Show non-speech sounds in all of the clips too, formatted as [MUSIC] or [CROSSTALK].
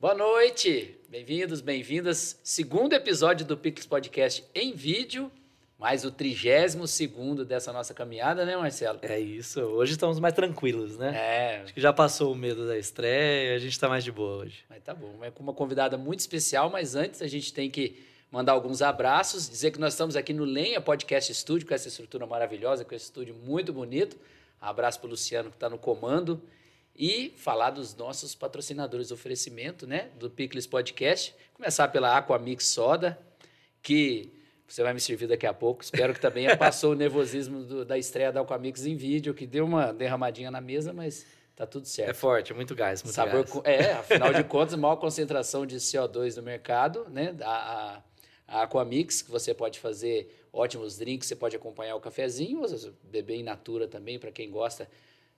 Boa noite, bem-vindos, bem-vindas. Segundo episódio do Pix Podcast em vídeo, mais o trigésimo segundo dessa nossa caminhada, né, Marcelo? É isso. Hoje estamos mais tranquilos, né? É. Acho que já passou o medo da estreia, a gente está mais de boa hoje. Mas tá bom, é com uma convidada muito especial, mas antes a gente tem que mandar alguns abraços, dizer que nós estamos aqui no Lenha Podcast Studio, com essa estrutura maravilhosa, com esse estúdio muito bonito. Abraço para o Luciano que está no comando e falar dos nossos patrocinadores de oferecimento, né, do Picles Podcast. Começar pela Aquamix Soda, que você vai me servir daqui a pouco. Espero que também [LAUGHS] passou o nervosismo do, da estreia da Aquamix em vídeo, que deu uma derramadinha na mesa, mas tá tudo certo. É forte, é muito gás, muito Sabor gás. é, afinal de contas, maior concentração de CO2 no mercado, né? A, a, a Aquamix, que você pode fazer ótimos drinks, você pode acompanhar o cafezinho, beber in natura também, para quem gosta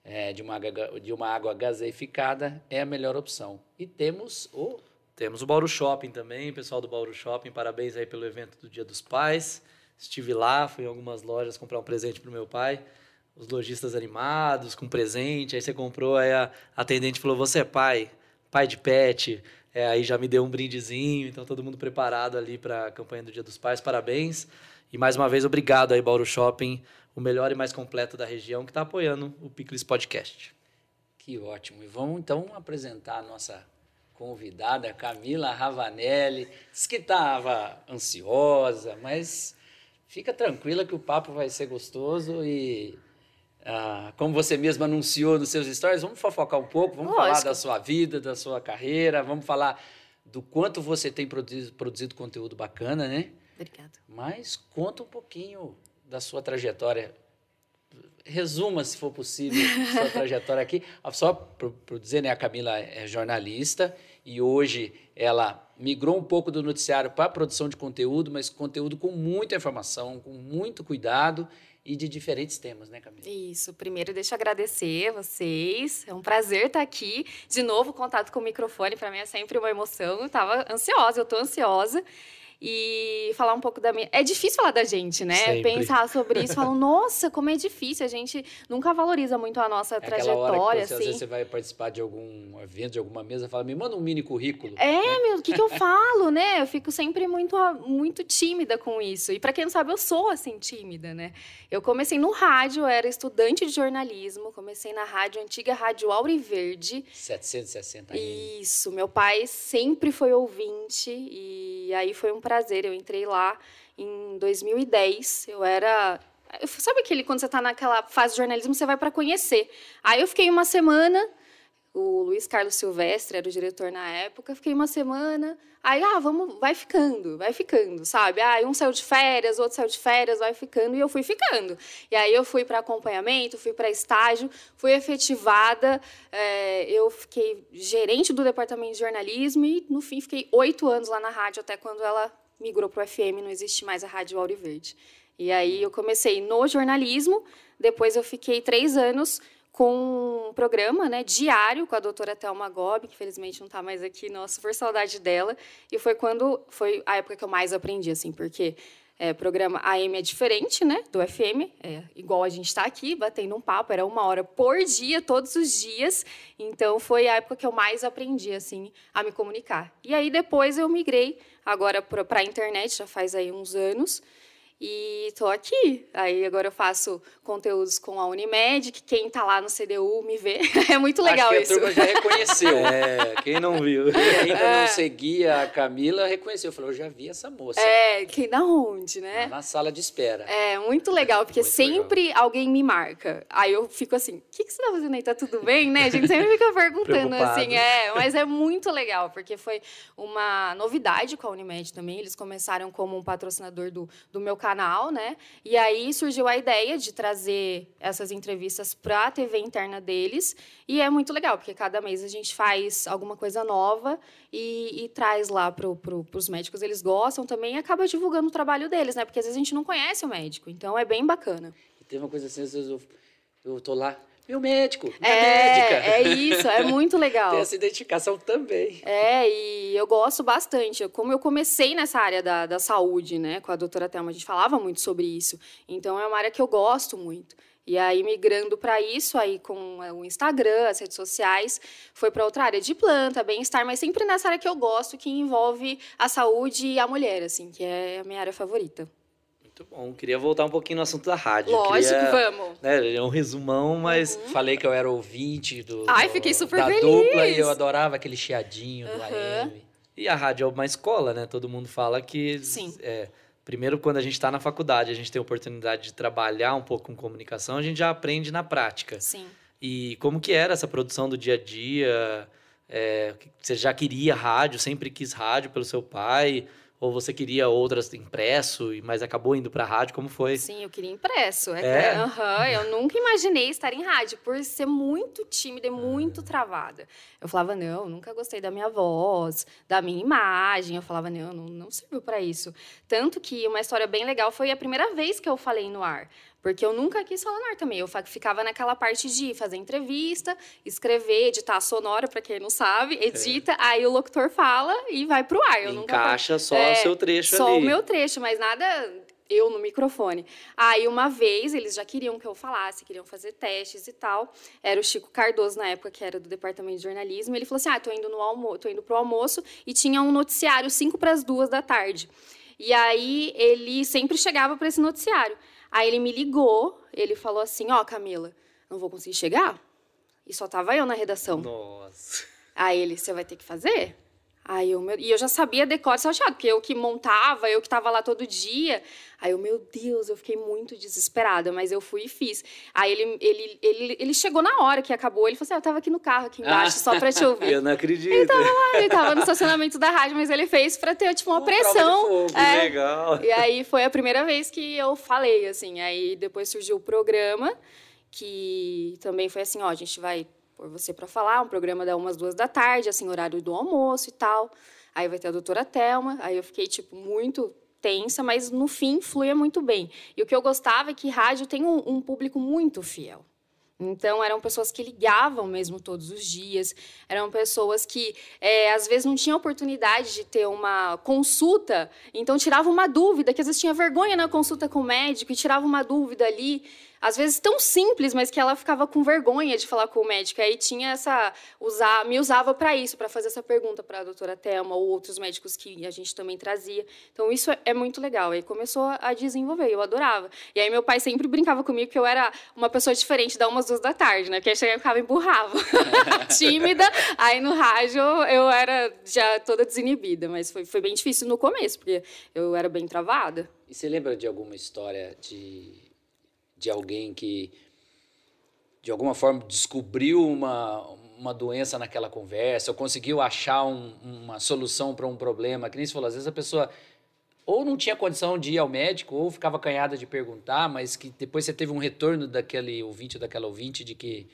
é, de, uma, água- de uma água gaseificada, é a melhor opção. E temos o Temos o Bauru Shopping também, pessoal do Bauru Shopping, parabéns aí pelo evento do Dia dos Pais. Estive lá, fui em algumas lojas comprar um presente pro meu pai. Os lojistas animados, com presente. Aí você comprou, aí a atendente falou: Você é pai, pai de pet. É, aí já me deu um brindezinho, então todo mundo preparado ali para a campanha do Dia dos Pais, parabéns. E mais uma vez, obrigado aí, Bauru Shopping, o melhor e mais completo da região, que está apoiando o Picles Podcast. Que ótimo. E vamos então apresentar a nossa convidada, Camila Ravanelli. Diz que estava ansiosa, mas fica tranquila que o papo vai ser gostoso e. ah, como você mesma anunciou nos seus stories, vamos fofocar um pouco, vamos falar Lógico. da sua vida, da sua carreira, vamos falar do quanto você tem produzido, produzido conteúdo bacana, né? Obrigada. Mas conta um pouquinho da sua trajetória. Resuma, se for possível, sua trajetória aqui. Só para dizer, né, a Camila é jornalista e hoje ela migrou um pouco do noticiário para a produção de conteúdo, mas conteúdo com muita informação, com muito cuidado e de diferentes temas, né, Camila? Isso, primeiro deixa eu agradecer a vocês. É um prazer estar aqui. De novo, contato com o microfone, para mim é sempre uma emoção. Eu tava ansiosa, eu tô ansiosa. E falar um pouco da minha. É difícil falar da gente, né? Sempre. Pensar sobre isso, falar, [LAUGHS] nossa, como é difícil. A gente nunca valoriza muito a nossa É trajetória, você, às assim. vezes você vai participar de algum evento, de alguma mesa, fala, me manda um mini currículo. É, meu, o que, que eu [LAUGHS] falo, né? Eu fico sempre muito, muito tímida com isso. E para quem não sabe, eu sou assim tímida, né? Eu comecei no rádio, era estudante de jornalismo, comecei na rádio antiga Rádio Auriverde. 760 AM. Isso, meu pai sempre foi ouvinte e aí foi um prazer. Eu entrei lá em 2010. Eu era Sabe aquele quando você tá naquela fase de jornalismo, você vai para conhecer. Aí eu fiquei uma semana, o Luiz Carlos Silvestre era o diretor na época, fiquei uma semana, aí, ah, vamos, vai ficando, vai ficando, sabe? Ah, um saiu de férias, outro saiu de férias, vai ficando, e eu fui ficando. E aí eu fui para acompanhamento, fui para estágio, fui efetivada, é, eu fiquei gerente do departamento de jornalismo e, no fim, fiquei oito anos lá na rádio, até quando ela migrou para o FM, não existe mais a Rádio Auro Verde. E aí eu comecei no jornalismo, depois eu fiquei três anos com um programa né, diário com a doutora Thelma Gobi, que felizmente não está mais aqui, nossa, super saudade dela. E foi quando, foi a época que eu mais aprendi, assim, porque é, programa AM é diferente, né, do FM, é igual a gente está aqui, batendo um papo, era uma hora por dia, todos os dias. Então, foi a época que eu mais aprendi, assim, a me comunicar. E aí, depois, eu migrei agora para a internet, já faz aí uns anos, e estou aqui. Aí agora eu faço conteúdos com a Unimed, que quem está lá no CDU me vê. [LAUGHS] É muito legal Acho que isso. a turma já reconheceu. [LAUGHS] É, quem não viu? Quem ainda não seguia a Camila reconheceu. Falou, eu já vi essa moça. É, quem da onde, né? Na sala de espera. É muito legal, porque Muito sempre alguém me marca. Aí eu fico assim, o que, que você tá fazendo aí? Tá tudo bem, né? A gente sempre fica [LAUGHS] perguntando assim, é, mas é muito legal, porque foi uma novidade com a Unimed também. Eles começaram como um patrocinador do, do meu canal, né? E aí surgiu a ideia de trazer essas entrevistas para a TV interna deles. E é muito legal, porque cada mês a gente faz alguma coisa nova e, e traz lá para pro, os médicos. Eles gostam também e acaba divulgando o trabalho deles, né? Porque às vezes a gente não conhece o médico. Então é bem bacana. E teve uma coisa assim, às vezes eu, eu tô lá, meu médico, minha É, médica. é isso, é muito [LAUGHS] legal. Tem essa identificação também. É, e eu gosto bastante. Como eu comecei nessa área da, da saúde, né, com a doutora Thelma, a gente falava muito sobre isso. Então, é uma área que eu gosto muito. E aí, migrando para isso, aí com é, o Instagram, as redes sociais, foi para outra área de planta, bem-estar, mas sempre nessa área que eu gosto, que envolve a saúde e a mulher, assim, que é a minha área favorita. Muito bom. Queria voltar um pouquinho no assunto da rádio. Lógico, Queria, vamos. Né, é um resumão, mas Uhum. Falei que eu era ouvinte do, Ai, do- fiquei super da feliz. dupla e eu adorava aquele chiadinho do Uhum. AM. E a rádio é uma escola, né? Todo mundo fala que. Sim. é, primeiro, quando a gente está na faculdade, a gente tem a oportunidade de trabalhar um pouco com comunicação, a gente já aprende na prática. Sim. E como que era essa produção do dia a dia? É, você já queria rádio, sempre quis rádio pelo seu pai? Ou você queria outras impresso, mas acabou indo para rádio? Como foi? Sim, eu queria impresso. É, É? aham, eu nunca imaginei estar em rádio, por ser muito tímida e muito travada. Eu falava, não, nunca gostei da minha voz, da minha imagem. Eu falava, não, não, não serviu para isso. Tanto que uma história bem legal foi a primeira vez que eu falei no ar. Porque eu nunca quis falar no ar também. Eu ficava naquela parte de fazer entrevista, escrever, editar sonora, para quem não sabe, edita, aí o locutor fala e vai pro ar. Eu nunca Encaixa só É, o seu trecho só ali. o meu trecho, mas nada eu no microfone. Aí uma vez eles já queriam que eu falasse, queriam fazer testes e tal. Era o Chico Cardoso na época que era do departamento de jornalismo. Ele falou assim: "Ah, tô indo no almoço, tô indo pro almoço" e tinha um noticiário 5 para as duas da tarde. E aí ele sempre chegava para esse noticiário. Aí ele me ligou, ele falou assim: "Ó, Camila, não vou conseguir chegar". E só tava eu na redação. Nossa. Aí ele, você vai ter que fazer? Aí eu, meu, e eu já sabia decorar salteado, porque eu que montava, eu que estava lá todo dia. Aí eu, meu Deus, eu fiquei muito desesperada, mas eu fui e fiz. Aí ele, ele, ele, ele chegou na hora que acabou, ele falou assim, ah, eu tava aqui no carro, aqui embaixo, só pra te [LAUGHS] ouvir. Eu não acredito. Ah, ele tava no estacionamento da rádio, mas ele fez pra ter, tipo, uma pressão. fogo, Que É. legal. E aí foi a primeira vez que eu falei, assim. Aí depois surgiu o programa, que também foi assim, ó, a gente vai pôr você para falar, um programa da umas duas da tarde, assim, horário do almoço e tal. Aí vai ter a doutora Thelma. Aí eu fiquei, tipo, muito tensa, mas no fim fluía muito bem. E o que eu gostava é que rádio tem um, um público muito fiel. Então, eram pessoas que ligavam mesmo todos os dias, eram pessoas que, é, às vezes, não tinham oportunidade de ter uma consulta, então tirava uma dúvida, que às vezes tinha vergonha na consulta com o médico e tirava uma dúvida ali, às vezes tão simples, mas que ela ficava com vergonha de falar com o médico. Aí tinha essa. Usar, me usava para isso, para fazer essa pergunta para a doutora Thelma ou outros médicos que a gente também trazia. Então, isso é, é muito legal. Aí começou a desenvolver, eu adorava. E aí, meu pai sempre brincava comigo que eu era uma pessoa diferente da umas duas da tarde, né? Porque aí chegava e ficava emburrava. [LAUGHS] Tímida. Aí no rádio eu era já toda desinibida, mas foi, foi bem difícil no começo, porque eu era bem travada. E você lembra de alguma história de, de alguém que, de alguma forma, descobriu uma, uma doença naquela conversa, ou conseguiu achar um- uma solução para um problema? Que nem você falou, às vezes a pessoa ou não tinha condição de ir ao médico, ou ficava acanhada de perguntar, mas que depois você teve um retorno daquele ouvinte ou daquela ouvinte de que.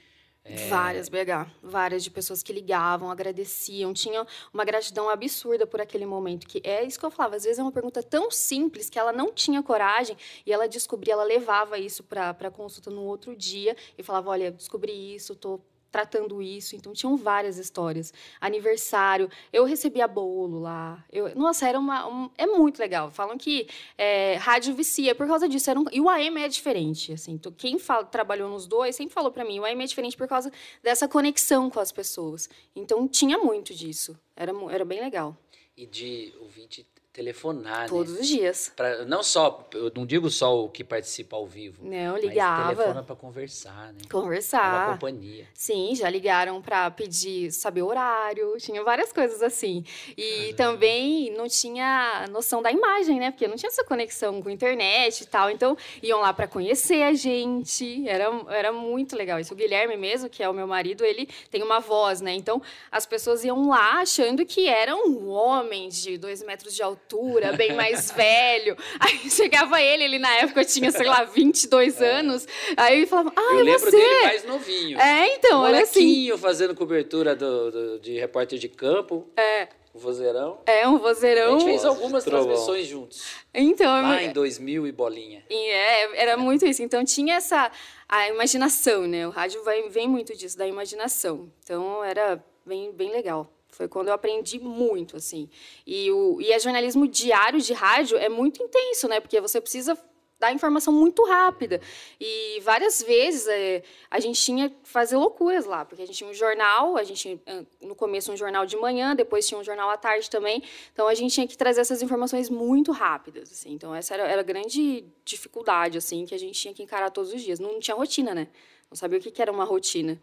Várias, BH. Várias de pessoas que ligavam, agradeciam, tinham uma gratidão absurda por aquele momento. Que é isso que eu falava. Às vezes é uma pergunta tão simples que ela não tinha coragem e ela descobria, ela levava isso para consulta no outro dia e falava: Olha, descobri isso, tô tratando isso. Então tinham várias histórias. Aniversário, eu recebia bolo lá. Eu, nossa, era uma. um- é muito legal. Falam que é, rádio vicia por causa disso. Era um- e o AM é diferente. Assim, então, quem fala- trabalhou nos dois sempre falou para mim: o AM é diferente por causa dessa conexão com as pessoas. Então tinha muito disso. Era, era bem legal. E de ouvinte telefonar, né? Todos os dias. Pra, não só, eu não digo só o que participa ao vivo. Não, Mas ligava. telefona para conversar, né? Uma Conversar. companhia. Sim, já ligaram para pedir, saber o horário, tinha várias coisas assim. E também não tinha noção da imagem, né? Porque não tinha essa conexão com a internet e tal. Então, iam lá para conhecer a gente. Era, era muito legal isso. O Guilherme mesmo, que é o meu marido, ele tem uma voz, né? Então, as pessoas iam lá achando que era um homem de dois metros de altura, bem mais velho. [LAUGHS] Aí chegava ele, ele na época tinha, sei lá, 22 anos. Aí ele falava, ah, eu é lembro você? dele mais novinho. É, então, era assim. Fazendo cobertura do, do- de repórter de campo. É. O vozeirão. É, um A vozeirão. gente fez algumas trovão. transmissões juntos. Então, Lá é- em 2000 e bolinha. e é, era muito isso. Então, tinha essa a imaginação, né? O rádio vai, vem muito disso, da imaginação. Então, era bem, bem legal. Foi quando eu aprendi muito, assim. E, o, e é jornalismo diário de rádio é muito intenso, né? Porque você precisa dar informação muito rápida. E várias vezes é, a gente tinha que fazer loucuras lá, porque a gente tinha um jornal, a gente tinha, no começo um jornal de manhã, depois tinha um jornal à tarde também. Então a gente tinha que trazer essas informações muito rápidas, assim. Então essa era, era a grande dificuldade assim que a gente tinha que encarar todos os dias. Não, não tinha rotina, né? Não sabia o que, que era uma rotina.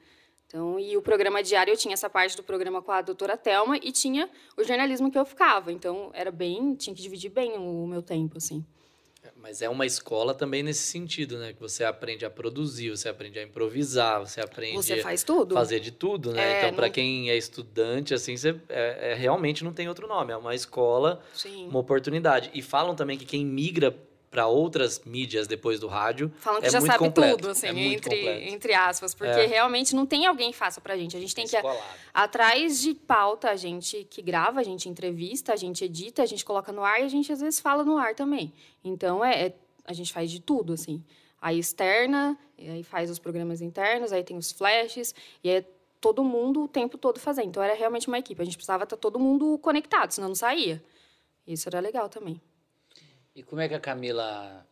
Então, e o programa diário, eu tinha essa parte do programa com a doutora Telma e tinha o jornalismo que eu ficava. Então, era bem, tinha que dividir bem o meu tempo, assim. Mas é uma escola também nesse sentido, né? Que você aprende a produzir, você aprende a improvisar, você aprende você faz tudo. a fazer de tudo, né? É, então, para não... quem é estudante, assim, você é, é, realmente não tem outro nome. É uma escola, Sim. uma oportunidade. E falam também que quem migra para outras mídias depois do rádio. Falam que é já sabe completo. tudo, assim, é entre, entre aspas, porque é. realmente não tem alguém que faça pra gente. A gente tem Escolado. que atrás de pauta, a gente que grava, a gente entrevista, a gente edita, a gente coloca no ar e a gente às vezes fala no ar também. Então é, é a gente faz de tudo, assim. Aí externa, aí faz os programas internos, aí tem os flashes, e é todo mundo o tempo todo fazendo. Então era realmente uma equipe. A gente precisava estar todo mundo conectado, senão não saía. Isso era legal também. E como é que a Camila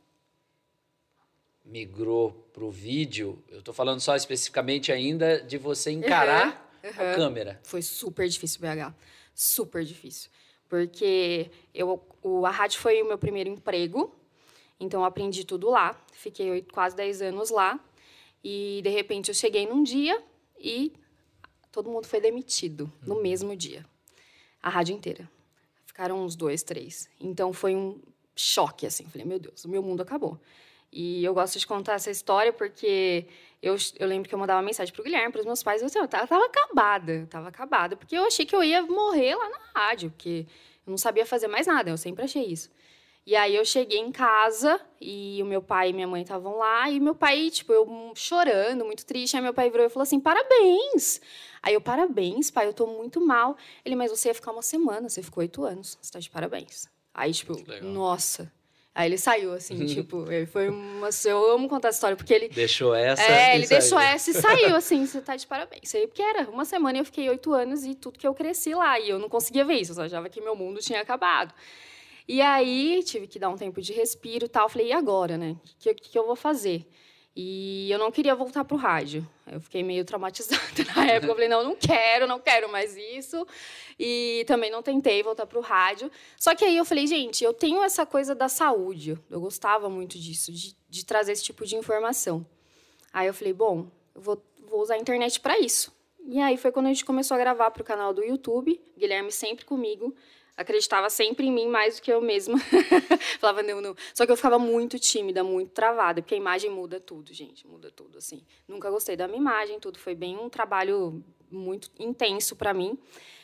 migrou para o vídeo? Eu estou falando só especificamente ainda de você encarar uhum, uhum. a câmera. Foi super difícil, BH. Super difícil. Porque eu, o, a rádio foi o meu primeiro emprego, então eu aprendi tudo lá. Fiquei quase 10 anos lá. E, de repente, eu cheguei num dia e todo mundo foi demitido no uhum. mesmo dia. A rádio inteira. Ficaram uns dois, três. Então, foi um choque, assim. Falei, meu Deus, o meu mundo acabou. E eu gosto de contar essa história porque eu, eu lembro que eu mandava mensagem pro Guilherme, pros meus pais, eu, assim, eu tava, tava acabada, tava acabada, porque eu achei que eu ia morrer lá na rádio, porque eu não sabia fazer mais nada, eu sempre achei isso. E aí eu cheguei em casa e o meu pai e minha mãe estavam lá e meu pai, tipo, eu chorando, muito triste, aí meu pai virou e falou assim: "Parabéns". Aí eu: "Parabéns, pai, eu tô muito mal". Ele: "Mas você ia ficar uma semana, você ficou oito anos, você tá de parabéns". Aí, tipo, nossa. Aí ele saiu, assim, [LAUGHS] tipo, ele foi uma. Eu amo contar essa história, porque ele. Deixou essa. É, ele saiu. deixou essa e saiu, assim, [LAUGHS] você tá de parabéns. Aí, porque era uma semana eu fiquei oito anos e tudo que eu cresci lá. E eu não conseguia ver isso, eu só achava que meu mundo tinha acabado. E aí tive que dar um tempo de respiro e tal. Falei, e agora, né? O que, que eu vou fazer? E eu não queria voltar para o rádio. Eu fiquei meio traumatizada [LAUGHS] na época. Eu falei, não, não quero, não quero mais isso. E também não tentei voltar para o rádio. Só que aí eu falei, gente, eu tenho essa coisa da saúde. Eu gostava muito disso, de, de trazer esse tipo de informação. Aí eu falei, bom, eu vou, vou usar a internet para isso. E aí foi quando a gente começou a gravar para o canal do YouTube. Guilherme sempre comigo acreditava sempre em mim mais do que eu mesma. [LAUGHS] Falava, não, não. Só que eu ficava muito tímida, muito travada, porque a imagem muda tudo, gente, muda tudo, assim. Nunca gostei da minha imagem, tudo foi bem um trabalho muito intenso para mim.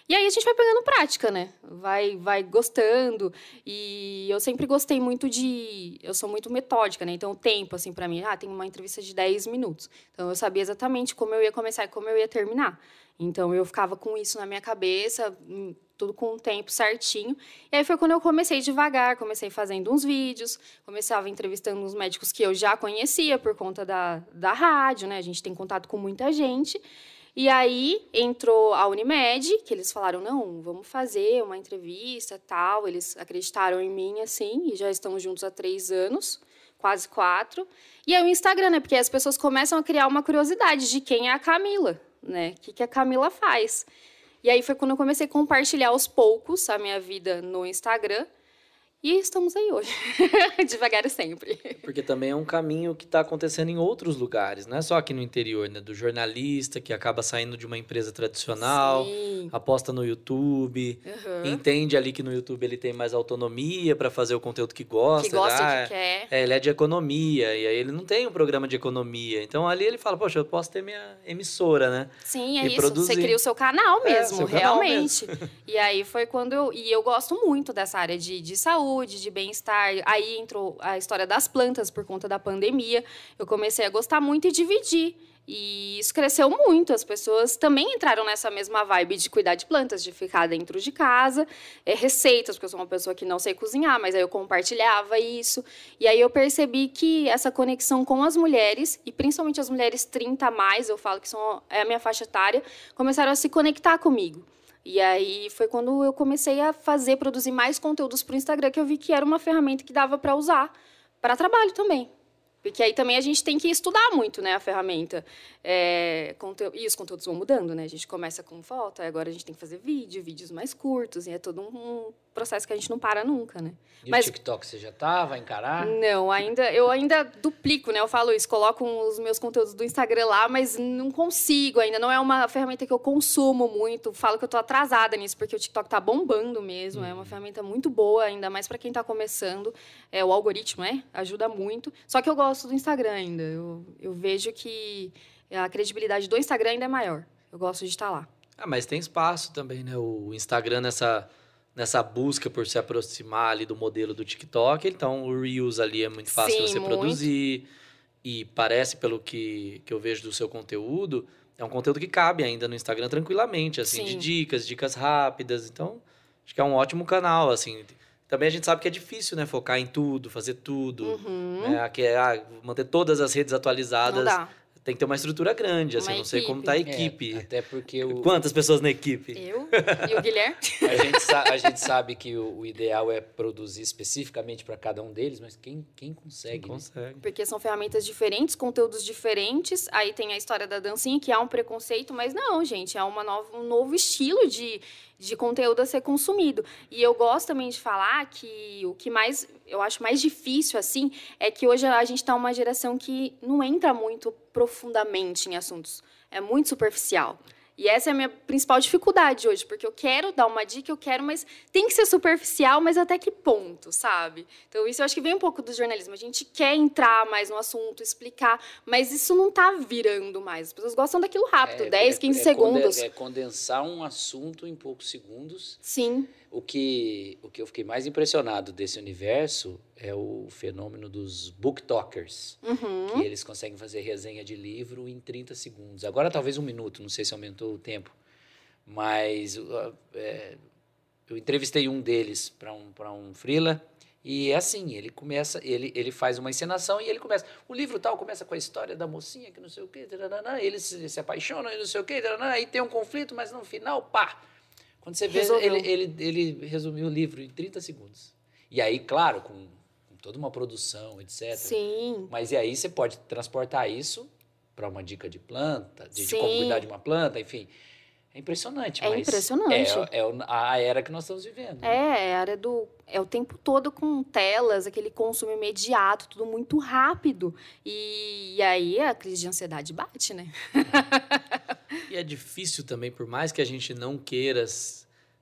E aí a gente vai pegando prática, né? Vai, vai gostando. E eu sempre gostei muito de. Eu sou muito metódica, né? Então, o tempo, assim, para mim, ah, tem uma entrevista de 10 minutos. Então, eu sabia exatamente como eu ia começar e como eu ia terminar. Então, eu ficava com isso na minha cabeça, hum, tudo com o tempo certinho. E aí foi quando eu comecei devagar, comecei fazendo uns vídeos, começava entrevistando uns médicos que eu já conhecia por conta da, da rádio, né? A gente tem contato com muita gente. E aí entrou a Unimed, que eles falaram: não, vamos fazer uma entrevista tal. Eles acreditaram em mim, assim, e já estamos juntos há três anos, quase quatro. E aí o Instagram, né? Porque as pessoas começam a criar uma curiosidade de quem é a Camila, né? O que, que a Camila faz. E aí foi quando eu comecei a compartilhar aos poucos a minha vida no Instagram. E estamos aí hoje, [LAUGHS] devagar e sempre. Porque também é um caminho que está acontecendo em outros lugares, não é só aqui no interior, né? Do jornalista que acaba saindo de uma empresa tradicional, Sim. aposta no YouTube, uhum. entende ali que no YouTube ele tem mais autonomia para fazer o conteúdo que gosta. Que gosta ah, que quer. É, ele é de economia, e aí ele não tem um programa de economia. Então ali ele fala, poxa, eu posso ter minha emissora, né? Sim, é e isso. Produzir. Você cria o seu canal é, mesmo, é, seu realmente. Canal mesmo. e aí foi quando eu. E eu gosto muito dessa área de, de saúde saúde, de bem-estar. Aí entrou a história das plantas por conta da pandemia. Eu comecei a gostar muito e dividir. E isso cresceu muito. As pessoas também entraram nessa mesma vibe de cuidar de plantas, de ficar dentro de casa, é, receitas, porque eu sou uma pessoa que não sei cozinhar, mas aí eu compartilhava isso. E aí eu percebi que essa conexão com as mulheres, e principalmente as mulheres 30 a mais, eu falo que são, é a minha faixa etária, começaram a se conectar comigo. E aí foi quando eu comecei a fazer, produzir mais conteúdos para o Instagram, que eu vi que era uma ferramenta que dava para usar para trabalho também. Porque aí também a gente tem que estudar muito, né, a ferramenta. É, e os conteúdos vão mudando, né? A gente começa com foto, agora a gente tem que fazer vídeo, vídeos mais curtos, e é todo um processo que a gente não para nunca, né? E Mas, o TikTok você já tá? Vai encarar? Não, ainda, eu ainda duplico, né? Eu falo isso, coloco os meus conteúdos do Instagram lá, mas não consigo ainda. Não é uma ferramenta que eu consumo muito. Falo que eu tô atrasada nisso, porque o TikTok tá bombando mesmo. Uhum. É uma uhum. ferramenta muito boa, ainda mais para quem tá começando. É, o algoritmo, é, ajuda muito. Só que eu gosto do Instagram ainda. Eu, eu vejo que a credibilidade do Instagram ainda é maior. Eu gosto de estar lá. Ah, mas tem espaço também, né? O Instagram nessa nessa busca por se aproximar ali do modelo do TikTok. Então, o Reels ali é muito fácil Sim, você muito. produzir. E parece, pelo que, que eu vejo do seu conteúdo, é um conteúdo que cabe ainda no Instagram tranquilamente, assim, Sim. de dicas, dicas rápidas. Então, acho que é um ótimo canal, assim. Também a gente sabe que é difícil, né? Focar em tudo, fazer tudo. Uhum. Né? Que é, ah, manter todas as redes atualizadas. Não dá tem que ter uma estrutura grande, assim, uma não sei como tá a é, equipe. É, até porque o... Quantas pessoas na equipe? Eu e o Guilherme. [LAUGHS] a, gente a gente sabe que o, o ideal é produzir especificamente para cada um deles, mas quem, quem consegue? Quem né? consegue. Porque são ferramentas diferentes, conteúdos diferentes. Aí tem a história da dancinha, que há um preconceito, mas não, gente, é uma nova, um novo estilo de, de conteúdo a ser consumido. E eu gosto também de falar que o que mais eu acho mais difícil assim é que hoje a gente está uma geração que não entra muito profundamente em assuntos. É muito superficial. E essa é a minha principal dificuldade hoje, porque eu quero dar uma dica, eu quero, mas tem que ser superficial, mas até que ponto, sabe? Então, isso eu acho que vem um pouco do jornalismo. A gente quer entrar mais no assunto, explicar, mas isso não está virando mais. As pessoas gostam daquilo rápido, é, 10, 15 é, é segundos. É condensar um assunto em poucos segundos. Sim. O que, o que eu fiquei mais impressionado desse universo é o fenômeno dos booktokers, uhum. que eles conseguem fazer resenha de livro em 30 segundos. Agora talvez um minuto, não sei se aumentou o tempo, mas é, eu entrevistei um deles para um, um freela e é assim, ele começa, ele, ele faz uma encenação e ele começa, o livro tal começa com a história da mocinha que não sei o quê, ele se, se apaixona e não sei o quê, aí tem um conflito, mas no final, pá, quando você vê, ele, ele, ele resumiu o livro em 30 segundos. E aí, claro, com toda uma produção, etc. Sim. Mas e aí você pode transportar isso para uma dica de planta, de, de, como cuidar de uma planta, enfim. É impressionante, é mas impressionante. É, é a era que nós estamos vivendo. Né? É, é a era do. É o tempo todo com telas, aquele consumo imediato, tudo muito rápido. E, e aí a crise de ansiedade bate, né? [LAUGHS] e é difícil também, por mais que a gente não queira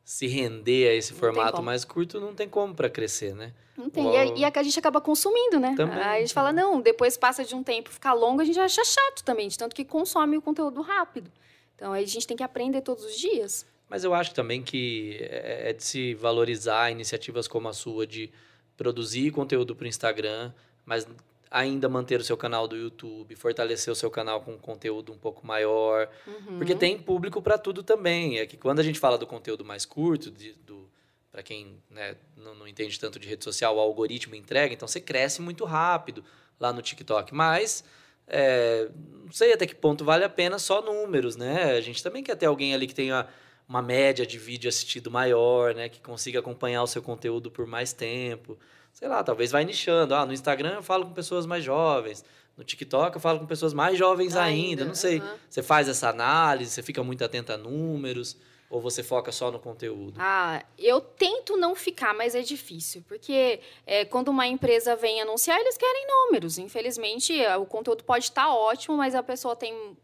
se render a esse não formato mais curto, não tem como para crescer, né? Não tem. E, a, a gente acaba consumindo, né? Também, Aí a gente fala, não, depois passa de um tempo, ficar longo, a gente acha chato também, de tanto que consome o conteúdo rápido. Então aí a gente tem que aprender todos os dias. Mas eu acho também que é, é de se valorizar iniciativas como a sua de produzir conteúdo para o Instagram, mas ainda manter o seu canal do YouTube, fortalecer o seu canal com conteúdo um pouco maior, uhum. porque tem público para tudo também. É que quando a gente fala do conteúdo mais curto, de, do para quem né, não, não entende tanto de rede social, o algoritmo entrega, então você cresce muito rápido lá no TikTok, mas é, não sei até que ponto vale a pena só números, né? A gente também quer ter alguém ali que tenha uma média de vídeo assistido maior, né? Que consiga acompanhar o seu conteúdo por mais tempo. Sei lá, talvez vai nichando. Ah, no Instagram eu falo com pessoas mais jovens. No TikTok eu falo com pessoas mais jovens ainda. ainda não sei. Uhum. Você faz essa análise, você fica muito atento a números. Ou você foca só no conteúdo? Ah, eu tento não ficar, mas é difícil. Porque é, quando uma empresa vem anunciar, eles querem números. Infelizmente, é, o conteúdo pode estar ótimo, mas a pessoa tem.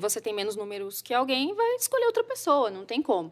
Você tem menos números que alguém, vai escolher outra pessoa, não tem como.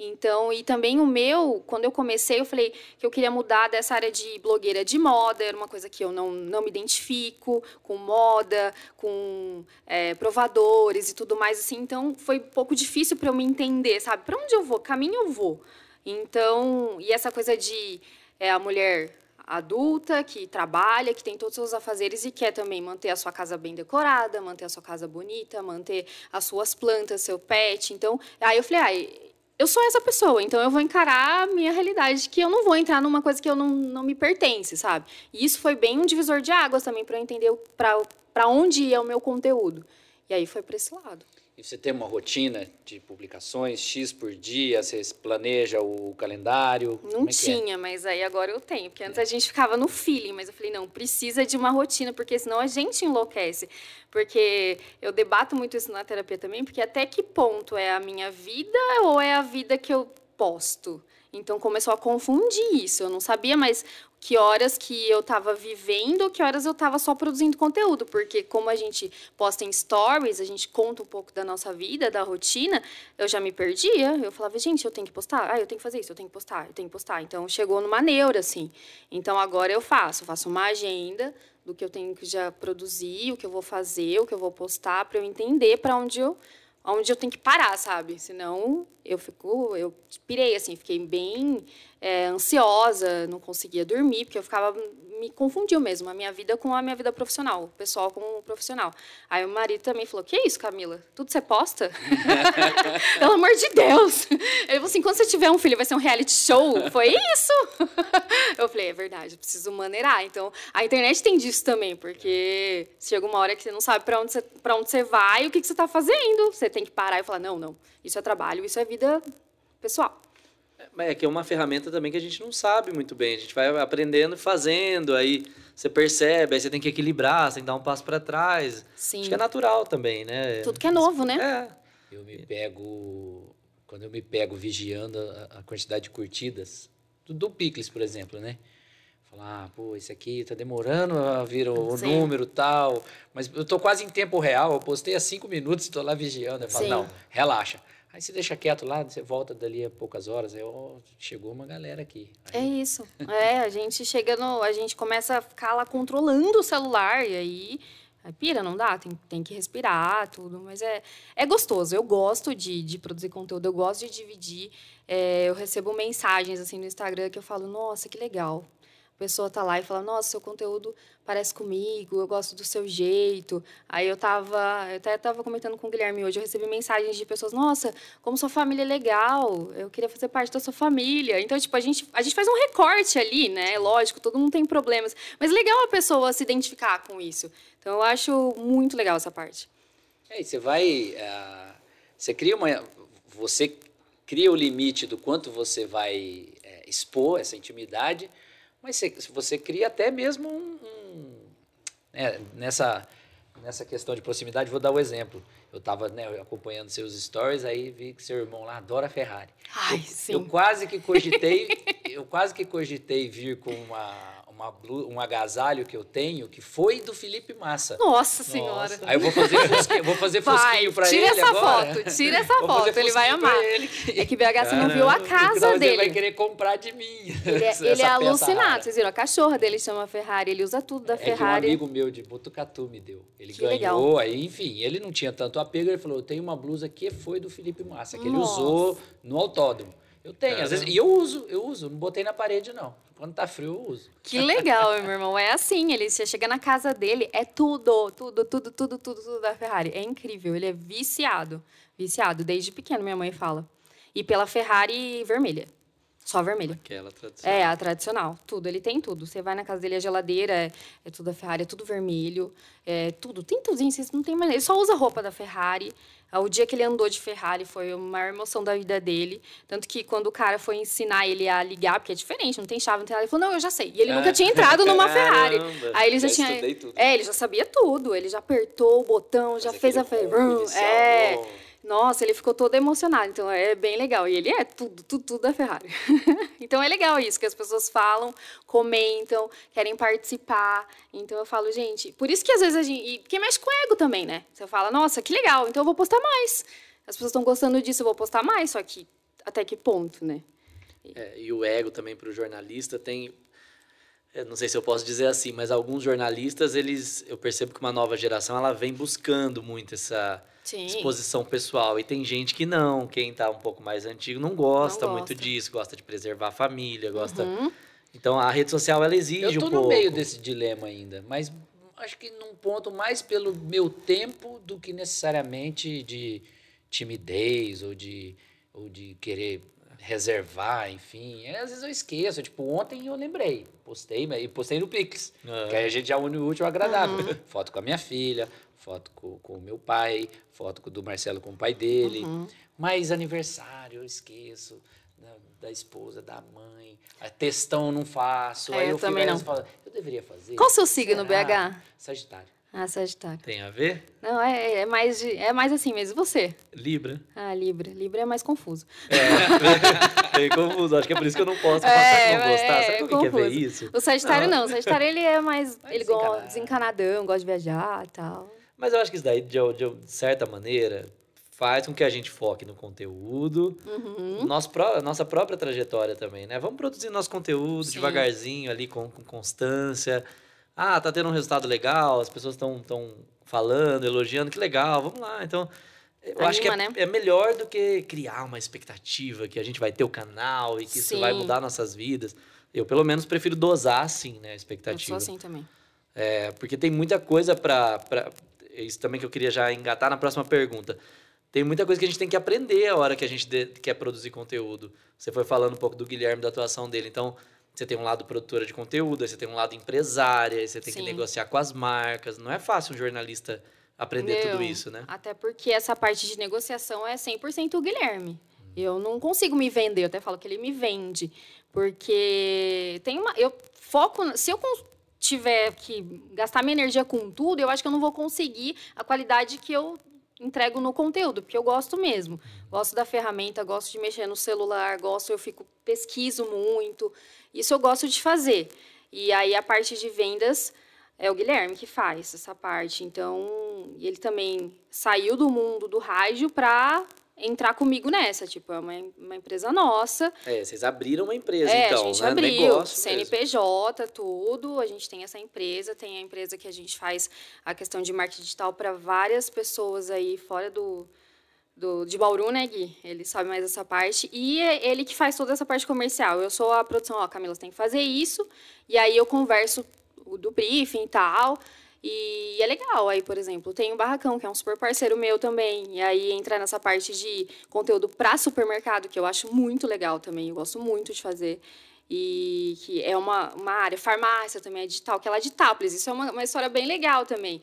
Então, e também o meu, quando eu comecei, eu falei que eu queria mudar dessa área de blogueira de moda, era uma coisa que eu não, não me identifico com moda, com é, provadores e tudo mais assim. Então, foi um pouco difícil para eu me entender, sabe? Para onde eu vou? Caminho eu vou. Então, e essa coisa de é, a mulher adulta, que trabalha, que tem todos os seus afazeres e quer também manter a sua casa bem decorada, manter a sua casa bonita, manter as suas plantas, seu pet. Então, aí eu falei, ah, eu sou essa pessoa, então eu vou encarar a minha realidade, que eu não vou entrar numa coisa que eu não, não me pertence, sabe? E isso foi bem um divisor de águas também para eu entender para onde ia o meu conteúdo. E aí foi para esse lado. E você tem uma rotina de publicações, X por dia, você planeja o calendário? Não é, é tinha, é? mas aí agora eu tenho. Porque antes a gente ficava no feeling, mas eu falei, não, precisa de uma rotina, porque senão a gente enlouquece. Porque eu debato muito isso na terapia também, porque até que ponto é a minha vida ou é a vida que eu posto? Então começou a confundir isso. Eu não sabia mais que horas que eu estava vivendo, que horas eu estava só produzindo conteúdo, porque como a gente posta em stories, a gente conta um pouco da nossa vida, da rotina, eu já me perdia. Eu falava, gente, eu tenho que postar, ah, eu tenho que fazer isso, eu tenho que postar, eu tenho que postar. Então chegou numa neura assim. Então agora eu faço, faço uma agenda do que eu tenho que já produzir, o que eu vou fazer, o que eu vou postar para eu entender para onde eu onde eu tenho que parar, sabe? Senão eu fico, eu pirei assim, fiquei bem é, ansiosa, não conseguia dormir, porque eu ficava me confundiu mesmo, a minha vida com a minha vida profissional, o pessoal com o profissional. Aí o marido também falou: Que isso, Camila? Tudo você posta? [LAUGHS] Pelo amor de Deus! Ele falou assim: quando você tiver um filho, vai ser um reality show? Foi isso! [LAUGHS] eu falei: é verdade, eu preciso maneirar. Então, a internet tem disso também, porque chega uma hora que você não sabe para onde, você, onde você vai o que, que você está fazendo. Você tem que parar e falar: não, não, isso é trabalho, isso é vida pessoal. É que é uma ferramenta também que a gente não sabe muito bem. A gente vai aprendendo e fazendo, aí você percebe, aí você tem que equilibrar, você tem que dar um passo para trás. Sim. Acho que é natural também, né? Tudo que é novo, né? É. Eu me pego. Quando eu me pego vigiando a, a quantidade de curtidas, do, do Picles, por exemplo, né? Falar, ah, pô, esse aqui tá demorando a vir o, o número tal. Mas eu tô quase em tempo real, eu postei há cinco minutos, estou lá vigiando. Eu falo, Sim. não, relaxa Aí você deixa quieto lá, você volta dali a poucas horas, aí oh, chegou uma galera aqui. Aí... É isso. É, a gente chega no. A gente começa a ficar lá controlando o celular, e aí. Aí pira, não dá, tem, tem que respirar, tudo. Mas é, é gostoso. Eu gosto de, de produzir conteúdo, eu gosto de dividir. É, eu recebo mensagens assim no Instagram que eu falo, nossa, que legal pessoa tá lá e fala, nossa, seu conteúdo parece comigo, eu gosto do seu jeito. Aí eu tava, eu até tava comentando com o Guilherme hoje, eu recebi mensagens de pessoas, nossa, como sua família é legal, eu queria fazer parte da sua família. Então, tipo, a gente, a gente faz um recorte ali, né? Lógico, todo mundo tem problemas, mas legal a pessoa se identificar com isso. Então, eu acho muito legal essa parte. É, você vai, uh, você cria uma, você cria o limite do quanto você vai é, expor essa intimidade, mas você, você cria até mesmo um. um né, nessa, nessa questão de proximidade, vou dar o um exemplo. Eu estava né, acompanhando seus stories, aí vi que seu irmão lá adora Ferrari. Ai, eu, sim. eu quase que cogitei, [LAUGHS] eu quase que cogitei vir com uma uma um agasalho que eu tenho que foi do Felipe Massa. Nossa senhora. Nossa. Aí eu vou fazer fosquinho, vou fazer fosquinho para ele Tira essa agora. foto, tira essa foto, ele vai amar. Ele É que BH você não viu a casa então, dele. Ele vai querer comprar de mim. Ele é, [LAUGHS] ele é alucinado. Vocês viram? A cachorra dele chama Ferrari, ele usa tudo da é Ferrari. Que um amigo meu de Botucatu me deu. Ele que ganhou, legal. aí, enfim, ele não tinha tanto apego, ele falou: "Eu tenho uma blusa que foi do Felipe Massa, que Nossa. ele usou no autódromo". Eu tenho, às vezes, e eu uso, eu uso, não botei na parede não. Quando tá frio, eu uso. Que legal, meu irmão. É assim, ele você chega na casa dele, é tudo, tudo, tudo, tudo, tudo, tudo da Ferrari. É incrível, ele é viciado. Viciado, desde pequeno, minha mãe fala. E pela Ferrari vermelha. Só vermelha. Aquela tradicional. É, a tradicional. Tudo, ele tem tudo. Você vai na casa dele, a geladeira é, é tudo da Ferrari, é tudo vermelho. É tudo, tem tudo. Vocês não tem mais. Ele só usa roupa da Ferrari. O dia que ele andou de Ferrari foi a maior emoção da vida dele. Tanto que quando o cara foi ensinar ele a ligar, porque é diferente, não tem chave, não tem nada, ele falou, não, eu já sei. E ele é. nunca tinha entrado numa [LAUGHS] Ferrari. Aí ele já, já tinha. Tudo. É, ele já sabia tudo. Ele já apertou o botão, Mas já fez a Ferrari. É. Nossa, ele ficou todo emocionado. Então é bem legal. E ele é tudo, tudo, tudo da Ferrari. [LAUGHS] então é legal isso, que as pessoas falam, comentam, querem participar. Então eu falo, gente, por isso que às vezes a gente. Porque mexe com ego também, né? Você fala, nossa, que legal, então eu vou postar mais. As pessoas estão gostando disso, eu vou postar mais, só que até que ponto, né? É, e o ego também para o jornalista tem eu não sei se eu posso dizer assim, mas alguns jornalistas, eles, eu percebo que uma nova geração, ela vem buscando muito essa Sim. exposição pessoal. E tem gente que não, quem está um pouco mais antigo não gosta, não muito disso, gosta de preservar a família, gosta... Uhum. Então, a rede social, ela exige um pouco. Eu estou no meio desse dilema ainda, mas acho que num ponto mais pelo meu tempo do que necessariamente de timidez ou de, ou de querer reservar, enfim. É, às vezes eu esqueço. Tipo, ontem eu lembrei. Postei, e postei no Pix. Uhum. Que aí a gente já une o último ao agradável. Uhum. [LAUGHS] Foto com a minha filha, foto com, com o meu pai, foto com, do Marcelo com o pai dele. Uhum. Mas aniversário, eu esqueço. Da, da esposa, da mãe. A textão eu não faço. É, aí eu eu também não. eu falo, eu deveria fazer. Qual o seu signo, Será? BH? Sagitário. Ah, Sagitário. Tem a ver? Não, é, é, mais de- é mais assim mesmo. Você? Libra. Ah, Libra. Libra é mais confuso. É, meio [LAUGHS] confuso. Acho que é por isso que eu não posso passar É, que não gostar. é, Sabe o que que é ver confuso. isso? O Sagitário não. O Sagitário, ele é mais... Mais ele gosta desencanado. desencanadão, gosta de viajar e tal. Mas eu acho que isso daí, de, de certa maneira, faz com que a gente foque no conteúdo, Uhum. nosso pró- nossa própria trajetória também, né? Vamos produzir nosso conteúdo Sim. devagarzinho ali, com, com constância. Ah, tá tendo um resultado legal, as pessoas estão tão falando, elogiando, que legal, vamos lá. Então, eu acho que é, Anima, né? é melhor do que criar uma expectativa que a gente vai ter o canal e que isso vai Sim. mudar nossas vidas. Eu, pelo menos, prefiro dosar, assim, né, a Eu expectativa. sou assim também. É, porque tem muita coisa para isso também que eu queria já engatar na próxima pergunta. Tem muita coisa que a gente tem que aprender a hora que a gente de- quer produzir conteúdo. Você foi falando um pouco do Guilherme, da atuação dele. Então, você tem um lado produtora de conteúdo, aí você tem um lado empresária, aí você tem que Sim. negociar com as marcas. Não é fácil um jornalista aprender tudo Meu, isso, né? Até porque essa parte de negociação é 100% o Guilherme. Eu não consigo me vender, eu até falo que ele me vende. Porque tem uma. Eu foco. Se eu tiver que gastar minha energia com tudo, eu acho que eu não vou conseguir a qualidade que eu entrego no conteúdo, porque eu gosto mesmo. Gosto da ferramenta, gosto de mexer no celular, gosto, eu fico, pesquiso muito. Isso eu gosto de fazer. E aí a parte de vendas é o Guilherme que faz essa parte. Então, ele também saiu do mundo do rádio para entrar comigo nessa. Tipo, é uma, uma empresa nossa. É, vocês abriram uma empresa, é, então, a gente né? abriu, Negócio mesmo. CNPJ, tudo. A gente tem essa empresa, tem a empresa que a gente faz a questão de marketing digital para várias pessoas aí fora do, do, de Bauru, né, Gui? Ele sabe mais essa parte. E é ele que faz toda essa parte comercial. Eu sou a produção, ó, Camila, você tem que fazer isso. E aí eu converso o do briefing e tal. E é legal. Aí, por exemplo, tem o Barracão, que é um super parceiro meu também. E aí entra nessa parte de conteúdo para supermercado, que eu acho muito legal também. Eu gosto muito de fazer. E que é uma, uma área, farmácia também é digital, que é de Tápolis. Isso é uma, uma história bem legal também.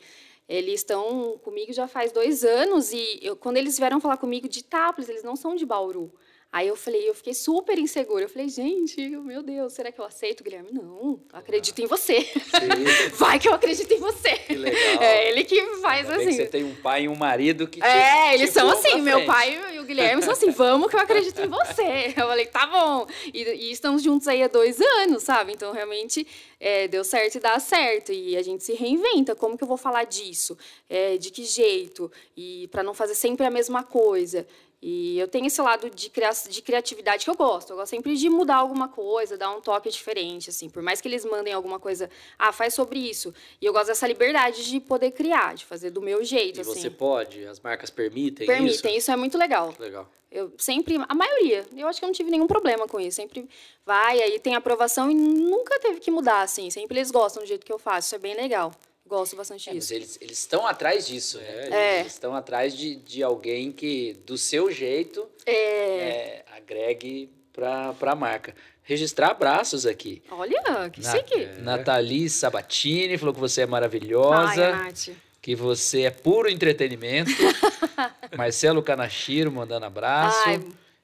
Eles estão comigo já faz dois anos e eu, quando eles vieram falar comigo de Tápolis, eles não são de Bauru. Aí eu falei, eu fiquei super insegura. Eu falei, gente, meu Deus, será que eu aceito, Guilherme? Não, acredito em você. [LAUGHS] Vai que eu acredito em você. que legal. É ele que faz Ainda assim. você tem um pai e um marido que te- É, te eles são assim, meu pai e o Guilherme são assim, vamos que eu acredito em você. [LAUGHS] Eu falei, tá bom. E, e estamos juntos aí há dois anos, sabe? Então, realmente, é, deu certo e dá certo. E a gente se reinventa. Como que eu vou falar disso? É, de que jeito? E para não fazer sempre a mesma coisa. E eu tenho esse lado de, cria de criatividade que eu gosto. Eu gosto sempre de mudar alguma coisa, dar um toque diferente, assim. Por mais que eles mandem alguma coisa, ah, faz sobre isso. E eu gosto dessa liberdade de poder criar, de fazer do meu jeito, E assim. você pode? As marcas permitem isso? Permitem, isso é muito legal. Legal. Eu sempre, a maioria, eu acho que eu não tive nenhum problema com isso. Sempre vai, aí tem aprovação e nunca teve que mudar, assim. Sempre eles gostam do jeito que eu faço. Isso é bem legal. Gosto bastante É, disso. eles eles estão atrás disso, né? É. Eles estão atrás de, de alguém que, do seu jeito, É. é, agregue para a marca. Registrar abraços aqui. Olha, que Na- chique. Nathalie Sabatini falou que você é Ai, maravilhosa, Nath. que você é puro entretenimento. [LAUGHS] Marcelo Canachiro mandando abraço. Ai,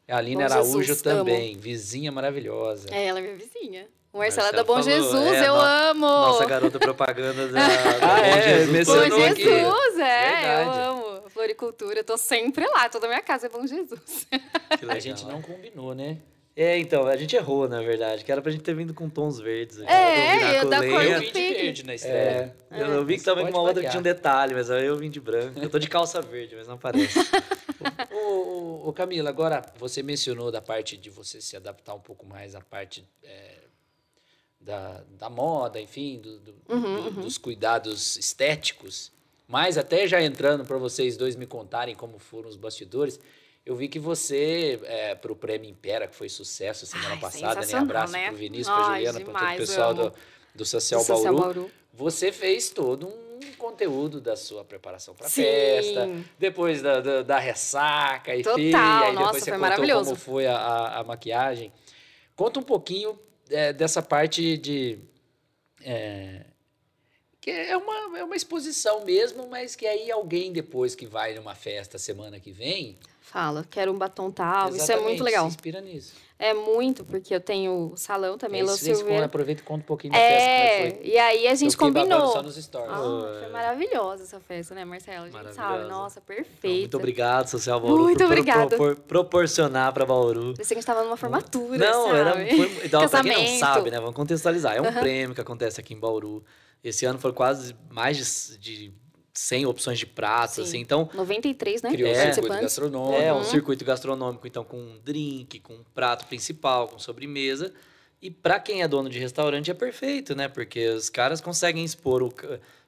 a Aline Bom Araújo Jesus, também, vizinha maravilhosa. é, ela é minha vizinha. O Marcelo é da Bom falou, Jesus, é, eu no- amo. Nossa garota propaganda da, [LAUGHS] da Ah, Bom é, Jesus. Bom Bom aqui. Jesus, é, Verdade. eu amo. Floricultura, eu tô sempre lá, toda a minha casa é Bom Jesus. Que A gente não combinou, né? É, então, a gente errou, na verdade, que era pra gente ter vindo com tons verdes. aqui, É, combinar eu com da cor Eu do vim de verde na É, estreia. eu, eu vi que Mas também com uma outra que tinha um detalhe, mas aí eu vim de branco. Eu tô de calça verde, mas não aparece. [LAUGHS] Ô, ô, ô, Camila, agora você mencionou da parte de você se adaptar um pouco mais à parte é, da, da moda, enfim, do- do- Uhum, do- dos cuidados estéticos. Mas até já entrando para vocês dois me contarem como foram os bastidores, eu vi que você, é, para o Prêmio Impera, que foi sucesso semana Ai, passada, né? Abraço né? pro Vinícius, pra Ai, Juliana, para todo o pessoal do, do Social, Do Social Bauru. Bauru. Você fez todo um conteúdo da sua preparação para festa, depois da, da, da ressaca, enfim. Total, aí depois nossa, você foi contou como foi a, a, a maquiagem. Conta um pouquinho é, dessa parte de é, que é uma, é uma exposição mesmo, mas que aí alguém depois que vai numa festa semana que vem. Fala, quero um batom tal. Isso é muito legal. Se inspira nisso. É muito, porque eu tenho salão também, Lô Silveira. Aproveita e conta um pouquinho da é, festa, é que foi. E aí a gente combinou. Só nos stories. Ah, foi maravilhosa essa festa, né, Marcelo? A gente sabe, nossa, perfeita. Muito obrigado, Social Bauru, Muito por, obrigada. Por, por, proporcionar para Bauru. Pensei que a gente tava numa formatura, Não, sabe? era foi, então, pra quem não sabe, né, vamos contextualizar. É um Uhum. prêmio que acontece aqui em Bauru. Esse ano foram quase mais de, de 100 opções de pratos, Sim. assim. Então, 93, né? Criou É. um circuito gastronômico. É, um Uhum. circuito gastronômico, então, com um drink, com um prato principal, com sobremesa. E para quem é dono de restaurante é perfeito, né? Porque os caras conseguem expor o.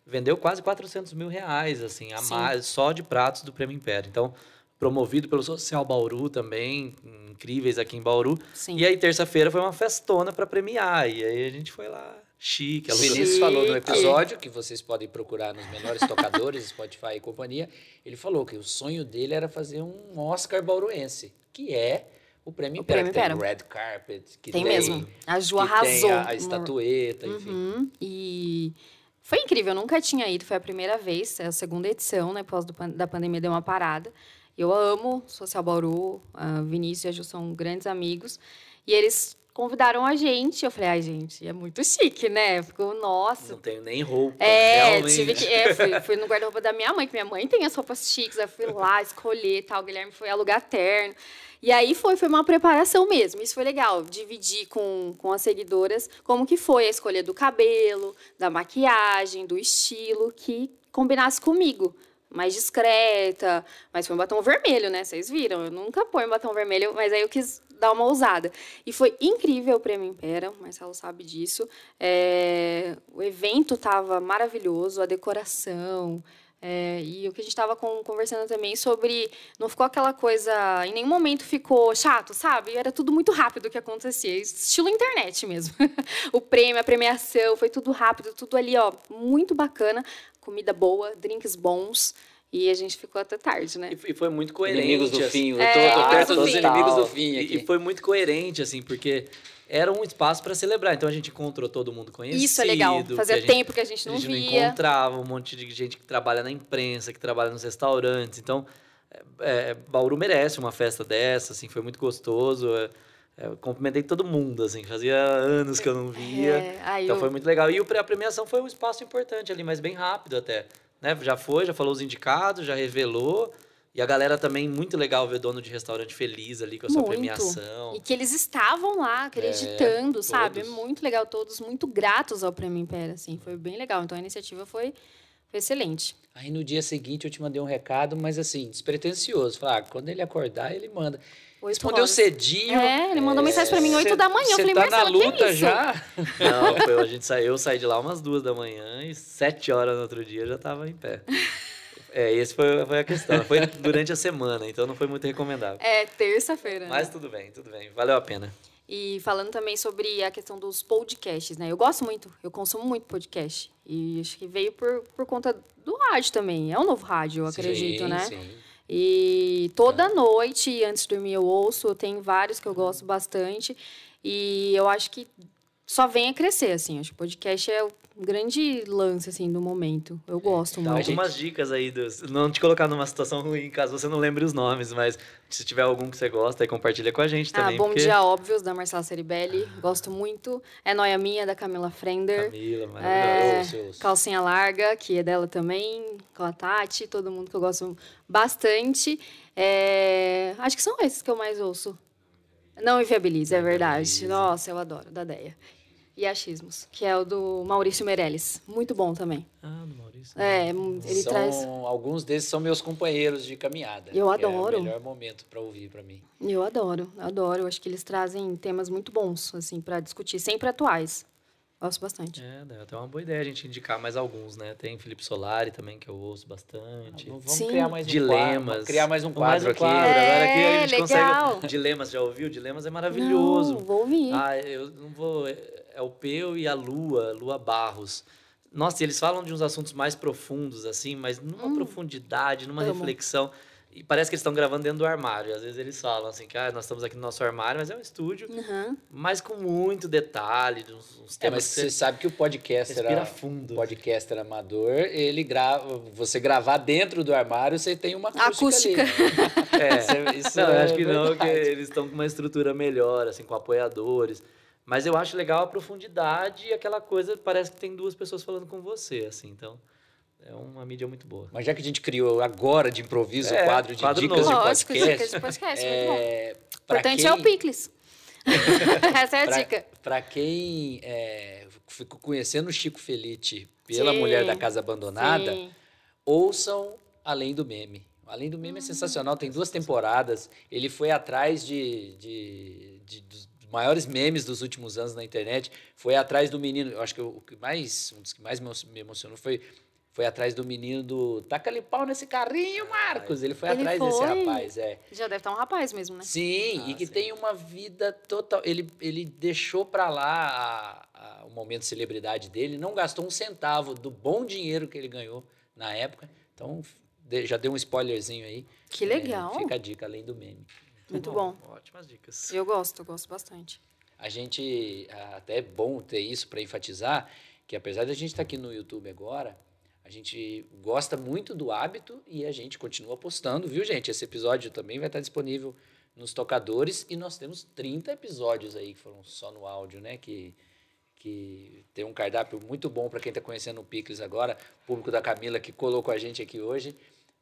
Vendeu quase 400 mil reais, assim, a Sim. mais, só de pratos do Prêmio Império. Então, promovido pelo Social Bauru também, incríveis aqui em Bauru. Sim. E aí, terça-feira foi uma festona para premiar. E aí a gente foi lá, chique. O Vinícius falou no episódio, que vocês podem procurar nos melhores [LAUGHS] tocadores, Spotify e companhia. Ele falou que o sonho dele era fazer um Oscar bauruense, que é o Prêmio O tem o Império. Red Carpet, que Tem tem, mesmo. A Ju que arrasou. tem a, a no- estatueta, enfim. Uhum. E foi incrível, eu nunca tinha ido, foi a primeira vez, é a segunda edição, né? Pós do da pandemia deu uma parada. Eu amo Social Bauru, a Vinícius e a Ju são grandes amigos. E eles convidaram a gente. Eu falei, ai, gente, é muito chique, né? Ficou, nossa. Não tenho nem roupa. É, realmente. tive que. É, fui, fui no guarda-roupa da minha mãe, que minha mãe tem as roupas chiques. Aí fui lá escolher e tal. O Guilherme foi alugar terno. E aí foi, foi uma preparação mesmo. Isso foi legal. Dividir com, com as seguidoras como que foi a escolha do cabelo, da maquiagem, do estilo, que combinasse comigo. Mais discreta, mas foi um batom vermelho, né? Vocês viram? Eu nunca ponho batom vermelho, mas aí eu quis dar uma ousada. E foi incrível o Prêmio Impera, o Marcelo sabe disso. É, o evento estava maravilhoso, a decoração. é, e o que a gente estava conversando também sobre. Não ficou aquela coisa. Em nenhum momento ficou chato, sabe? Era tudo muito rápido o que acontecia. Estilo internet mesmo. [LAUGHS] o prêmio, a premiação, foi tudo rápido, tudo ali, ó, muito bacana. Comida boa, drinks bons. E a gente ficou até tarde, né? E foi muito coerente. Inimigos do assim. fim. Eu É, tô, tô inimigos perto do dos fim. inimigos do fim E- aqui. E foi muito coerente, assim, porque era um espaço para celebrar. Então a gente encontrou todo mundo conhecido. Isso é legal. que Fazia a gente- tempo que a gente a não gente não via. encontrava um monte de gente que trabalha na imprensa, que trabalha nos restaurantes. Então, é, é, Bauru merece uma festa dessa, assim, foi muito gostoso. É, é, eu cumprimentei todo mundo, assim, fazia anos que eu não via. É, aí Então eu- foi muito legal. E o pré- a premiação foi um espaço importante ali, mas bem rápido até. Né? Já foi, já falou os indicados, já revelou. E a galera também, muito legal ver dono de restaurante feliz ali com a sua Muito. premiação. E que eles estavam lá acreditando, sabe? todos. Muito legal, todos muito gratos ao Prêmio Império, assim. Foi bem legal. Então a iniciativa foi, foi excelente. Aí no dia seguinte eu te mandei um recado, mas assim, despretensioso. Falei, ah, quando ele acordar, ele manda. Respondeu horas. cedinho. É, ele mandou mensagem pra mim 8 Cê- da manhã. Eu falei, tá na Marcelo, que luta isso? já? [LAUGHS] Não, foi, a gente saiu, eu saí de lá umas duas da manhã e sete horas no outro dia eu já tava em pé. [LAUGHS] É, esse foi, foi a questão. Foi durante a semana, então não foi muito recomendável. É, terça-feira. né? Mas tudo bem, tudo bem. Valeu a pena. E falando também sobre a questão dos podcasts, né? Eu gosto muito, eu consumo muito podcast. E acho que veio por, por conta do rádio também. É um novo rádio, eu acredito, Sim, né? sim. E toda noite, antes de dormir, eu ouço. Eu tenho vários que eu gosto bastante. E eu acho que só vem a crescer, assim. Acho que o podcast é grande lance, assim, do momento. Eu gosto Dá muito. algumas dicas aí, dos, não te colocar numa situação ruim, caso você não lembre os nomes, mas se tiver algum que você gosta, aí compartilha com a gente Ah, também. Bom porque... Dia Óbvios, da Marcela Ceribelli. Gosto muito. É Noia Minha, da Camila Frender. Camila, É, maravilhosa. Ouço, ouço. Calcinha Larga, que é dela também, com a Tati, todo mundo que eu gosto bastante. É, Acho que são esses que eu mais ouço. Não inviabiliza, é verdade. Nossa, eu adoro, da Deia. E Achismos, que é o do Maurício Meirelles. Muito bom também. Ah, do Maurício. É, ele são, traz. Alguns desses são meus companheiros de caminhada. Eu adoro. É o melhor momento para ouvir para mim. Eu adoro, adoro. Eu acho que eles trazem temas muito bons, assim, para discutir, sempre atuais. Gosto bastante. É, dá até uma boa ideia a gente indicar mais alguns, né? Tem Felipe Solari também, que eu ouço bastante. Vamos Sim. criar mais um Dilemas. quadro. criar mais um Vamos mais quadro aqui. quadro. Agora aqui a É, gente legal. consegue. Dilemas, já ouviu? Dilemas é maravilhoso. Não, vou ouvir. Ah, eu não vou. É o Peu e a Lua, Lua Barros. Nossa, eles falam de uns assuntos mais profundos, assim, mas numa profundidade, numa Amo. reflexão. E parece que eles estão gravando dentro do armário. Às vezes eles falam assim, que ah, nós estamos aqui no nosso armário, mas é um estúdio, Uhum. mas com muito detalhe, uns, uns É, temas mas que você sabe que o podcaster, respira fundo. podcaster amador, ele grava, você gravar dentro do armário, você tem uma Acústica. acústica. ali. [LAUGHS] É. Isso é- isso não, eu é acho que não, porque verdade. eles estão com uma estrutura melhor, assim, com apoiadores. Mas eu acho legal a profundidade e aquela coisa, parece que tem duas pessoas falando com você, assim, então é uma mídia muito boa. Mas já que a gente criou agora de improviso É, o quadro de quadro dicas novo. de Lógico, podcast, dicas de podcast, muito bom. é, importante quem- é o picles. [LAUGHS] Essa é a pra- dica. Pra quem é, ficou conhecendo o Chico Felite pela Sim, Mulher da Casa Abandonada, Sim. ouçam Além do Meme. Além do Meme é sensacional, tem duas temporadas. Ele foi atrás de, de- de- dos maiores memes dos últimos anos na internet. Foi atrás do menino, eu acho que o que mais, um dos que mais me emo- me emocionou foi, foi atrás do menino do Taca-lhe pau nesse carrinho, Marcos. Ele foi Ele atrás desse foi? rapaz, é. Já deve estar um rapaz mesmo, né? Sim, Ah, e que sim. tem uma vida total. Ele, ele deixou pra lá a- a- o momento de celebridade dele, não gastou um centavo do bom dinheiro que ele ganhou na época. Então, de- já deu um spoilerzinho aí. Que É, legal. fica a dica, além do meme. Muito bom. Ótimas dicas. Eu gosto, eu gosto bastante. A gente, ah, até é bom ter isso para enfatizar, que apesar de a gente estar aqui no YouTube agora, a gente gosta muito do hábito e a gente continua postando, viu, gente? Esse episódio também vai estar disponível nos tocadores e nós temos 30 episódios aí que foram só no áudio, né? Que, que tem um cardápio muito bom para quem está conhecendo o Picles agora, público da Camila que colocou a gente aqui hoje.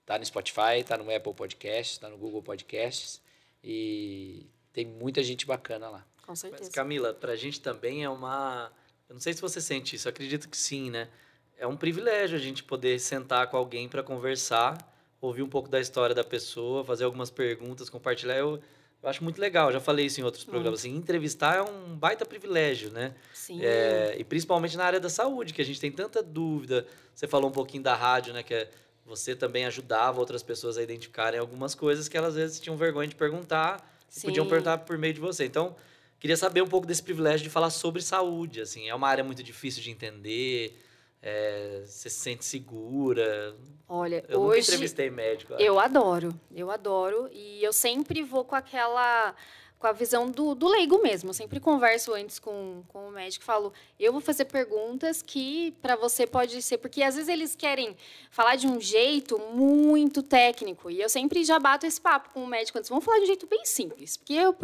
Tá no Spotify, tá no Apple Podcasts, tá no Google Podcasts e tem muita gente bacana lá. Com Mas, certeza. Camila, pra gente também é uma. Eu não sei se você sente isso, eu acredito que sim, né? É um privilégio a gente poder sentar com alguém para conversar, ouvir um pouco da história da pessoa, fazer algumas perguntas, compartilhar. Eu, eu acho muito legal, já falei isso em outros programas. Assim, entrevistar é um baita privilégio, né? Sim. É, e principalmente na área da saúde, que a gente tem tanta dúvida. Você falou um pouquinho da rádio, né? Que é- você também ajudava outras pessoas a identificarem algumas coisas que elas às vezes tinham vergonha de perguntar e podiam Sim. perguntar por meio de você. Então, queria saber um pouco desse privilégio de falar sobre saúde. Assim, é uma área muito difícil de entender. é, você se sente segura. Olha, Eu hoje entrevistei médico. eu adoro, eu adoro e eu sempre vou com aquela com a visão do, do leigo mesmo. Eu sempre converso antes com, com o médico, falo, eu vou fazer perguntas que para você pode ser, porque às vezes eles querem falar de um jeito muito técnico e eu sempre já bato esse papo com o médico antes, vamos falar de um jeito bem simples, porque eu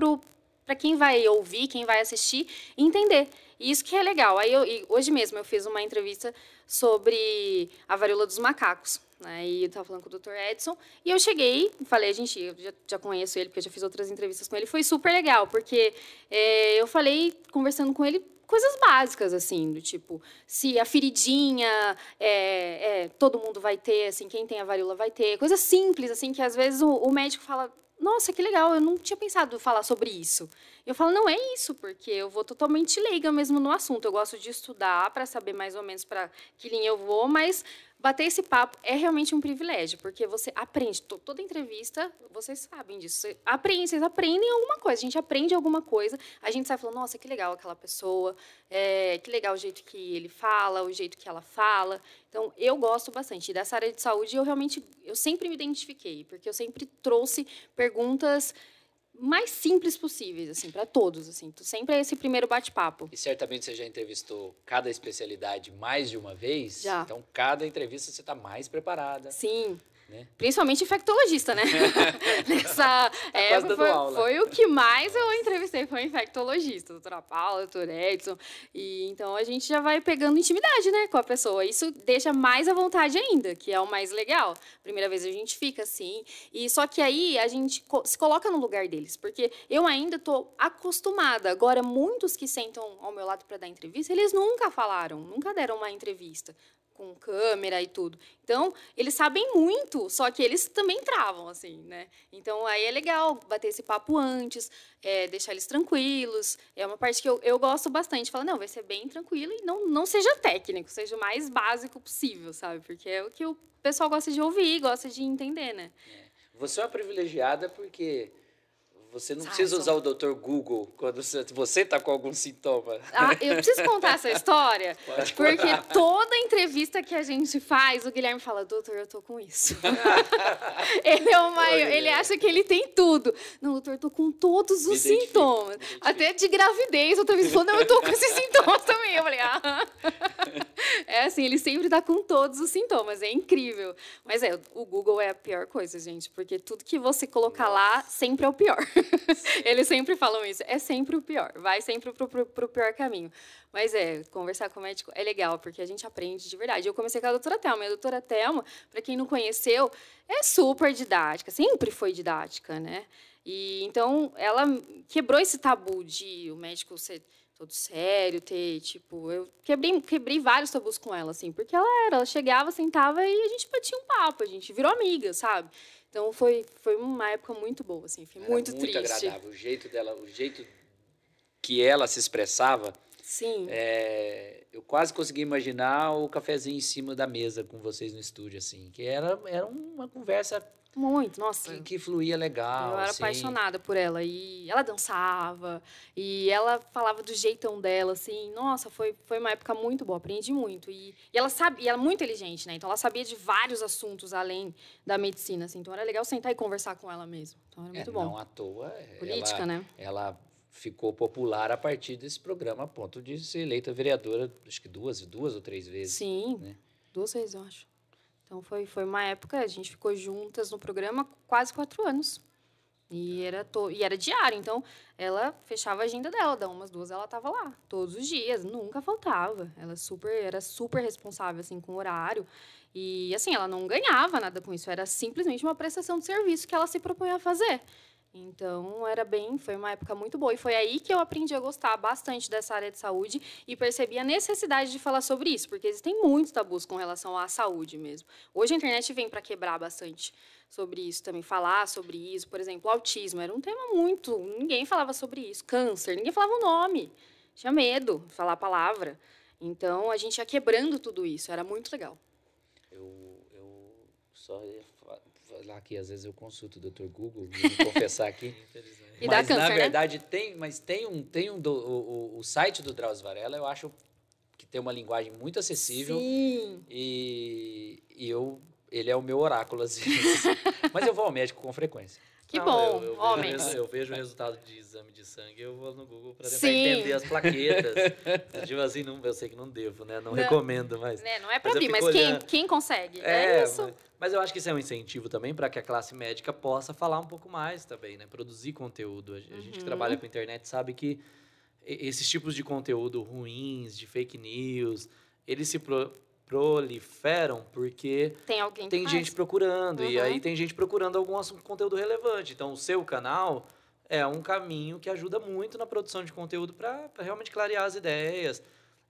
para quem vai ouvir, quem vai assistir, entender. E isso que é legal. Aí eu, hoje mesmo eu fiz uma entrevista sobre a varíola dos macacos. Né? E eu estava falando com o Dr. Edson. E eu cheguei, falei, gente, eu já, já conheço ele, porque eu já fiz outras entrevistas com ele. Foi super legal, porque é, eu falei, conversando com ele, coisas básicas, assim, do tipo, se a feridinha, é, é, todo mundo vai ter, assim, quem tem a varíola vai ter. Coisas simples, assim, que às vezes o, o médico fala, nossa, que legal, eu não tinha pensado falar sobre isso. Eu falo, não é isso, porque eu vou totalmente leiga mesmo no assunto. Eu gosto de estudar para saber mais ou menos para que linha eu vou, mas bater esse papo é realmente um privilégio, porque você aprende. to- Toda entrevista, vocês sabem disso. Você aprende, vocês aprendem alguma coisa. A gente aprende alguma coisa, a gente sai falando, nossa, que legal aquela pessoa, é, que legal o jeito que ele fala, o jeito que ela fala. Então, eu gosto bastante. E dessa área de saúde, eu realmente, eu sempre me identifiquei, porque eu sempre trouxe perguntas mais simples possíveis, assim, para todos, assim. Sempre é esse primeiro bate-papo. E certamente você já entrevistou cada especialidade mais de uma vez. Já. Então, cada entrevista você está mais preparada. Sim. Né? Principalmente infectologista, né? [LAUGHS] Nessa época dando foi, foi o que mais eu entrevistei, foi infectologista, doutora Paula, doutor Edson. E então a gente já vai pegando intimidade, né, com a pessoa. Isso deixa mais à vontade ainda, que é o mais legal. Primeira vez a gente fica assim. E só que aí a gente se coloca no lugar deles, porque eu ainda estou acostumada. Agora, muitos que sentam ao meu lado para dar entrevista, eles nunca falaram, nunca deram uma entrevista com câmera e tudo. Então, eles sabem muito, só que eles também travam, assim, né? Então, aí é legal bater esse papo antes, é, deixar eles tranquilos. É uma parte que eu, eu gosto bastante. Falar, não, vai ser bem tranquilo e não, não seja técnico, seja o mais básico possível, sabe? Porque é o que o pessoal gosta de ouvir, gosta de entender, né? Você é uma privilegiada porque Você não Sai, precisa só- usar o Dr. Google quando você está com algum sintoma. Ah, eu preciso contar essa história, [LAUGHS] Pode porque toda entrevista que a gente faz, o Guilherme fala, doutor, eu tô com isso. [LAUGHS] ele é o maior, ele acha que ele tem tudo. Não, doutor, eu tô com todos os sintomas. Até de gravidez, outra vez falou, não, eu tô com esses sintomas também. Eu falei, ah. [LAUGHS] É assim, ele sempre tá com todos os sintomas, é incrível. Mas é, o Google é a pior coisa, gente, porque tudo que você colocar lá sempre é o pior. [LAUGHS] Eles sempre falam isso, é sempre o pior, vai sempre pro, pro, pro pior caminho. Mas é, conversar com o médico é legal, porque a gente aprende de verdade. Eu comecei com a doutora Thelma, e a doutora Thelma, para quem não conheceu, é super didática, sempre foi didática, né? E então ela quebrou esse tabu de o médico ser todo sério, ter, tipo, eu quebrei, quebrei vários tabus com ela, assim, porque ela era, ela chegava, sentava e a gente batia um papo, a gente virou amiga, sabe? Então foi, foi uma época muito boa, assim, foi muito, muito triste. agradável. O jeito dela, o jeito que ela se expressava, Sim. é, eu quase consegui imaginar o cafezinho em cima da mesa com vocês no estúdio, assim, que era, era uma conversa Muito, nossa. que, que fluía legal. Eu era assim. apaixonada por ela e ela dançava e ela falava do jeitão dela, assim. Nossa, foi, foi uma época muito boa, aprendi muito. E, e ela sabia, e ela é muito inteligente, né? Então ela sabia de vários assuntos além da medicina, assim. Então era legal sentar e conversar com ela mesmo. Então era É, muito bom. Não à toa. é, Política, ela, né? Ela ficou popular a partir desse programa, a ponto de ser eleita vereadora, acho que duas, duas ou três vezes. Sim, né? duas vezes, eu acho. Então foi, foi uma época, a gente ficou juntas no programa quase quatro anos. E era, to, e era diário, então ela fechava a agenda dela, da umas duas ela estava lá, todos os dias, nunca faltava. Ela super, era super responsável assim com o horário. E assim, ela não ganhava nada com isso, era simplesmente uma prestação de serviço que ela se propunha a fazer. Então, era bem, foi uma época muito boa. E foi aí que eu aprendi a gostar bastante dessa área de saúde e percebi a necessidade de falar sobre isso, porque existem muitos tabus com relação à saúde mesmo. Hoje a internet vem para quebrar bastante sobre isso também, falar sobre isso. Por exemplo, autismo era um tema muito. Ninguém falava sobre isso. Câncer, ninguém falava o nome. Tinha medo de falar a palavra. Então, a gente ia quebrando tudo isso. Era muito legal. Eu, eu só ia falar que às vezes eu consulto o Dr. Google, vou confessar aqui. [LAUGHS] E dá mas na câncer, né? verdade tem, mas tem um, tem um do- o, o, o site do Drauzio Varela, eu acho que tem uma linguagem muito acessível Sim. e, e eu ele é o meu oráculo às vezes. [LAUGHS] mas eu vou ao médico com frequência. Que Não, bom, eu, eu vejo homens. resu- Eu vejo o resultado de exame de sangue, eu vou no Google para tentar Sim. entender as plaquetas. [LAUGHS] tipo assim, não, eu sei que não devo, né? Não, Não. recomendo, mas. Né, Não é para mim, mas quem, quem consegue? É, isso. mas, mas eu acho que isso é um incentivo também para que a classe médica possa falar um pouco mais também, né? Produzir conteúdo. A, gente que Uhum. trabalha com internet sabe que esses tipos de conteúdo ruins, de fake news, eles se pro- proliferam porque Tem alguém tem faz. gente procurando e Uhum. aí tem gente procurando algum assunto- conteúdo relevante. Então, o seu canal é um caminho que ajuda muito na produção de conteúdo para realmente clarear as ideias.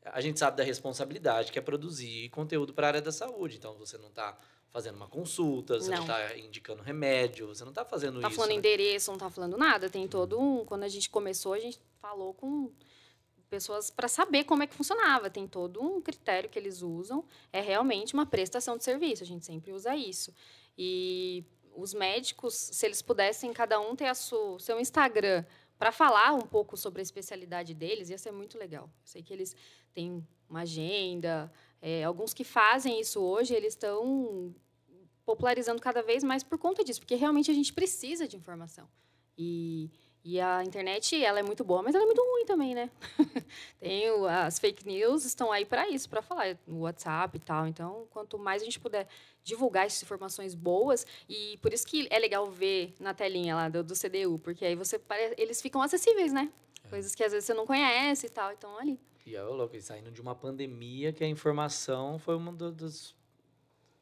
A gente sabe da responsabilidade que é produzir conteúdo para a área da saúde. Então, você não está fazendo uma consulta, você não está indicando remédio, você não está fazendo tá isso. falando né? endereço, não tá falando nada. Tem todo um. Quando a gente começou, a gente falou com pessoas para saber como é que funcionava. Tem todo um critério que eles usam. É realmente uma prestação de serviço. A gente sempre usa isso. E os médicos, se eles pudessem cada um ter a sua, seu Instagram para falar um pouco sobre a especialidade deles, ia ser muito legal. Eu sei que eles têm uma agenda. é, alguns que fazem isso hoje, eles estão popularizando cada vez mais por conta disso, porque realmente a gente precisa de informação. E, e a internet, ela é muito boa, mas ela é muito ruim também, né? [LAUGHS] Tem o- as fake news estão aí para isso, para falar no WhatsApp e tal. Então, quanto mais a gente puder divulgar essas informações boas, e por isso que é legal ver na telinha lá do, do CDU, porque aí você eles ficam acessíveis, né? Coisas que às vezes você não conhece e tal, então ali. E é louco, e saindo de uma pandemia que a informação foi uma do- dos,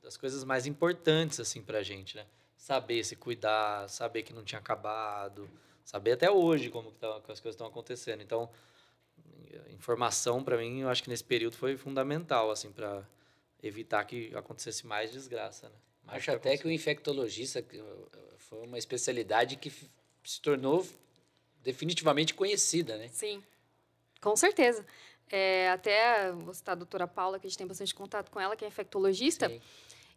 das coisas mais importantes assim pra gente, né? Saber se cuidar, saber que não tinha acabado, saber até hoje como que, tá, que as coisas estão acontecendo. Então, informação para mim, eu acho que nesse período foi fundamental assim para evitar que acontecesse mais desgraça, né? Mais Acho até que o infectologista que, uh, foi uma especialidade que se tornou definitivamente conhecida, né? Sim, com certeza. É, até vou citar a doutora Paula, que a gente tem bastante contato com ela, que é infectologista. Sim.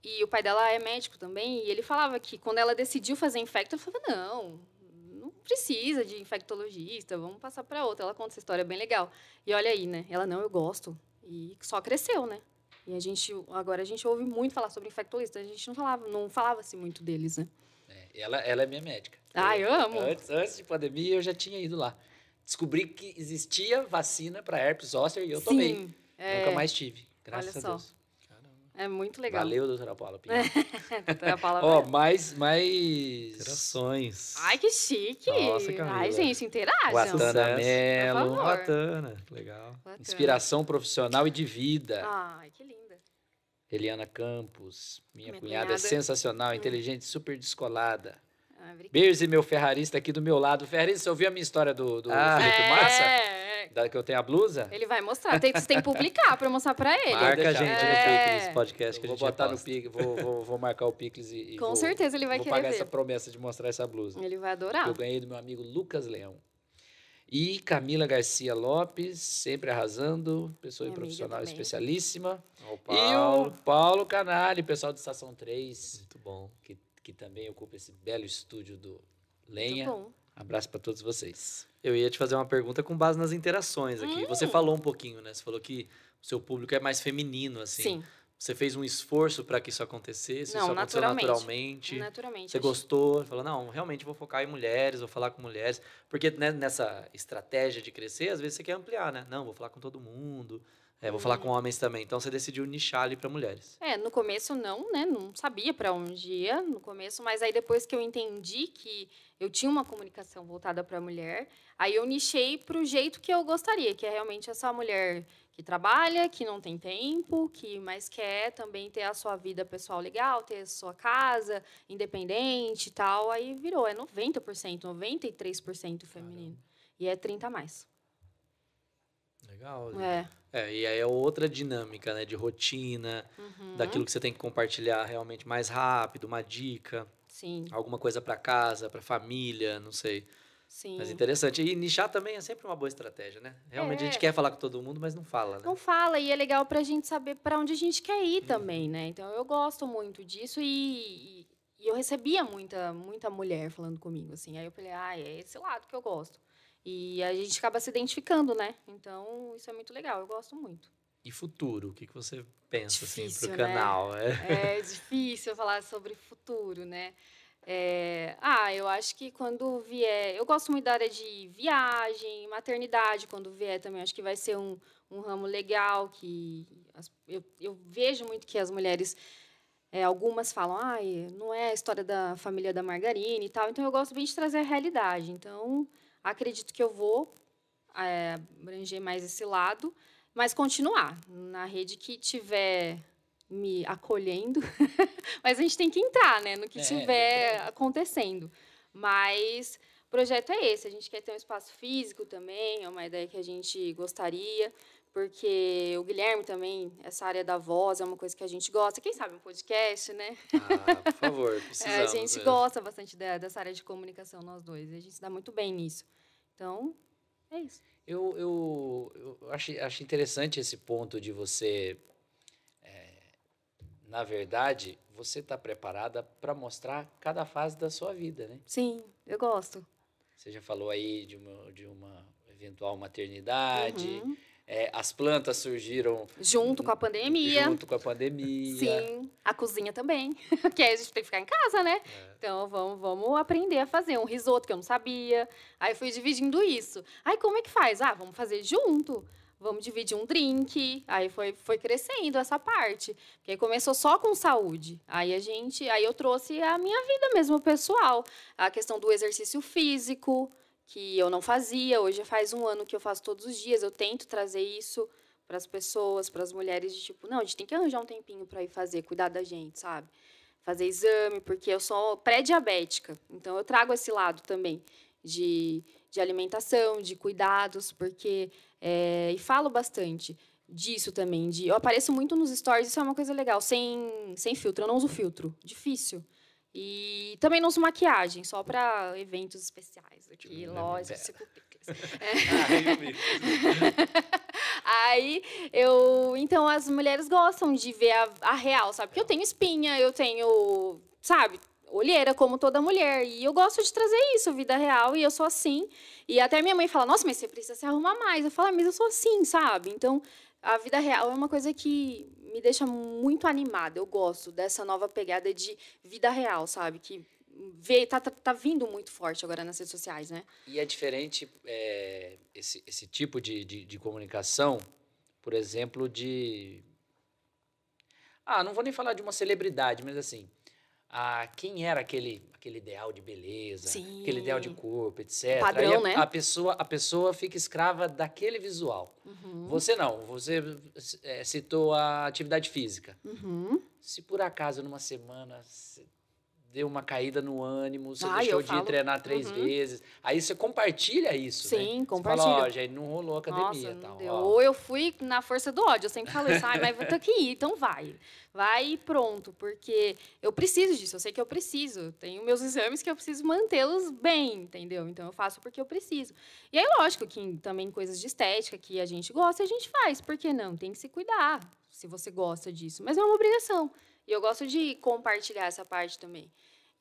E o pai dela é médico também, e ele falava que quando ela decidiu fazer infecto, ela falava, não precisa de infectologista, vamos passar para outra. Ela conta essa história bem legal. E olha aí, né? Ela não, eu gosto. E só cresceu, né? E a gente, agora a gente ouve muito falar sobre infectologista. A gente não falava, não falava-se muito deles, né? É, ela, ela é minha médica. Ah, eu amo. Antes, antes de pandemia, eu já tinha ido lá. Descobri que existia vacina para herpes zoster e eu tomei. Sim, é, Nunca mais tive, graças Olha a só. É muito legal. Valeu, doutora Paula [LAUGHS] Pinheiro. Doutora Paula Ó, vai- mais, mais... Interações. Ai, que chique. Nossa, Camila. Ai, gente, interajam. Guatana. Melo. Favor. Bacana, legal. Inspiração profissional e de vida. Ai, que linda. Eliana Campos. Minha, Minha cunhada, é cunhada. Hum. sensacional, inteligente, super descolada. Ah, e meu ferrarista aqui do meu lado. Ferrarista, você ouviu a minha história do, do Ah. Felipe Massa? É, é. Da que eu tenho a blusa? Ele vai mostrar. Tem, você tem que publicar pra mostrar pra ele. Marca a gente no É. Picles Podcast que Eu a vou gente botar no. Pix, vou, vou, vou marcar o Pix e, e Com vou- certeza ele vai vou querer pagar ver. essa promessa de mostrar essa blusa. Ele vai que adorar. eu ganhei do meu amigo Lucas Leão. E Camila Garcia Lopes, sempre arrasando, pessoa e profissional também. especialíssima. O E Paulo. o Paulo Canali, pessoal do Estação 3, Muito bom. que, que também ocupa esse belo estúdio do Muito Lenha. bom. Abraço para todos vocês. Eu ia te fazer uma pergunta com base nas interações aqui. Você Hum. falou um pouquinho, né? Você falou que o seu público é mais feminino, assim. Sim, Você fez um esforço para que isso acontecesse? Não, isso aconteceu naturalmente. naturalmente? naturalmente. Você acho- gostou? Falou, não, realmente vou focar em mulheres, vou falar com mulheres. Porque né, nessa estratégia de crescer, às vezes você quer ampliar, né? Não, vou falar com todo mundo. É, vou falar com homens também. Então você decidiu nichar ali para mulheres. É, no começo não, né? Não sabia para onde ia no começo, mas aí depois que eu entendi que eu tinha uma comunicação voltada para a mulher, aí eu nichei para o jeito que eu gostaria, que é realmente essa mulher que trabalha, que não tem tempo, que mais quer também ter a sua vida pessoal legal, ter a sua casa independente e tal. Aí virou, é 90%, 93% feminino. E é 30 a mais. Legal. É. É, e aí é outra dinâmica, né? De rotina, Uhum. daquilo que você tem que compartilhar realmente mais rápido, uma dica, Sim, alguma coisa para casa, para família, não sei. sim. Mas interessante. E nichar também é sempre uma boa estratégia, né? Realmente a gente É. quer falar com todo mundo, mas não fala, né? Não fala, e é legal pra gente saber para onde a gente quer ir também, né? Então eu gosto muito disso e, e- e eu recebia muita, muita mulher falando comigo, assim. Aí eu falei, ah, é esse lado que eu gosto. E a gente acaba se identificando, né? Então isso é muito legal, eu gosto muito. E futuro? O que, que você pensa, assim, Difícil, pro né? canal? É. É difícil falar sobre futuro, né? É, ah, eu acho que quando vier. Eu gosto muito da área de viagem, maternidade, quando vier também. Acho que vai ser um, um ramo legal. que as- eu, eu vejo muito que as mulheres. é, algumas falam, ai, não é a história da família da margarina e tal. Então, eu gosto bem de trazer a realidade. Então, acredito que eu vou é, abranger mais esse lado, mas continuar na rede que tiver me acolhendo. [LAUGHS] mas a gente tem que entrar, né, no que É, tiver que- acontecendo. Mas o projeto é esse. A gente quer ter um espaço físico também, é uma ideia que a gente gostaria, porque o Guilherme também, essa área da voz é uma coisa que a gente gosta. Quem sabe um podcast, né? Ah, por favor, [LAUGHS] É, precisamos. a gente é. gosta bastante da- dessa área de comunicação, nós dois. E a gente se dá muito bem nisso. Então, é isso. Eu, eu, eu acho, acho interessante esse ponto de você. é, na verdade, você está preparada para mostrar cada fase da sua vida, né? Sim, eu gosto. Você já falou aí de uma, de uma eventual maternidade. Uhum. É, as plantas surgiram Junto com a pandemia. junto com a pandemia. Sim, a cozinha também. [LAUGHS] Porque aí a gente tem que ficar em casa, né? É. Então vamos, vamos aprender a fazer um risoto que eu não sabia. Aí fui dividindo isso. Aí como é que faz? Ah, vamos fazer junto. Vamos dividir um drink. Aí foi, foi crescendo essa parte. Porque aí começou só com saúde. Aí a gente, aí eu trouxe a minha vida mesmo pessoal, a questão do exercício físico que eu não fazia. Hoje faz um ano que eu faço todos os dias. Eu tento trazer isso para as pessoas, para as mulheres de tipo, não, a gente tem que arranjar um tempinho para ir fazer, cuidar da gente, sabe? Fazer exame, porque eu sou pré-diabética. Então eu trago esse lado também de, de alimentação, de cuidados, porque é, e falo bastante disso também, de eu apareço muito nos stories, isso é uma coisa legal, sem sem filtro, eu não uso filtro, difícil. E também não uso maquiagem, só para eventos especiais aqui, Tipo, lojas, Vera. circunpicles. [LAUGHS] Ai, meu Deus. [LAUGHS] Aí eu. Então as mulheres gostam de ver a, a real, sabe? Porque eu tenho espinha, eu tenho. Sabe? olheira, como toda mulher. E eu gosto de trazer isso, vida real, e eu sou assim. E até minha mãe fala, nossa, mas você precisa se arrumar mais. Eu falo, ah, mas eu sou assim, sabe? Então, a vida real é uma coisa que me deixa muito animada. Eu gosto dessa nova pegada de vida real, sabe? Que vê, tá, tá, tá vindo muito forte agora nas redes sociais, né? E é diferente é, esse, esse tipo de, de, de comunicação, por exemplo, de. Ah, não vou nem falar de uma celebridade, mas assim, a, quem era aquele, aquele ideal de beleza, Sim. aquele ideal de corpo, etc. Padrão, a, né? a pessoa, a pessoa fica escrava daquele visual. Uhum. Você não, você é, citou a atividade física. Uhum. Se por acaso numa semana deu uma caída no ânimo, você Ah, deixou de falo. treinar três Uhum. vezes, aí você compartilha isso, né? Sim, Você compartilho. fala, ó, gente, não rolou a academia Nossa, tal. Ou eu fui na força do ódio. Eu sempre falo isso, ai, mas vou ter que ir, então vai. Vai e pronto, porque eu preciso disso, eu sei que eu preciso. Tenho meus exames que eu preciso mantê-los bem, entendeu? Então eu faço porque eu preciso. E aí, lógico que também coisas de estética que a gente gosta, a gente faz. Por que não? Tem que se cuidar, se você gosta disso. Mas não é uma obrigação. E eu gosto de compartilhar essa parte também.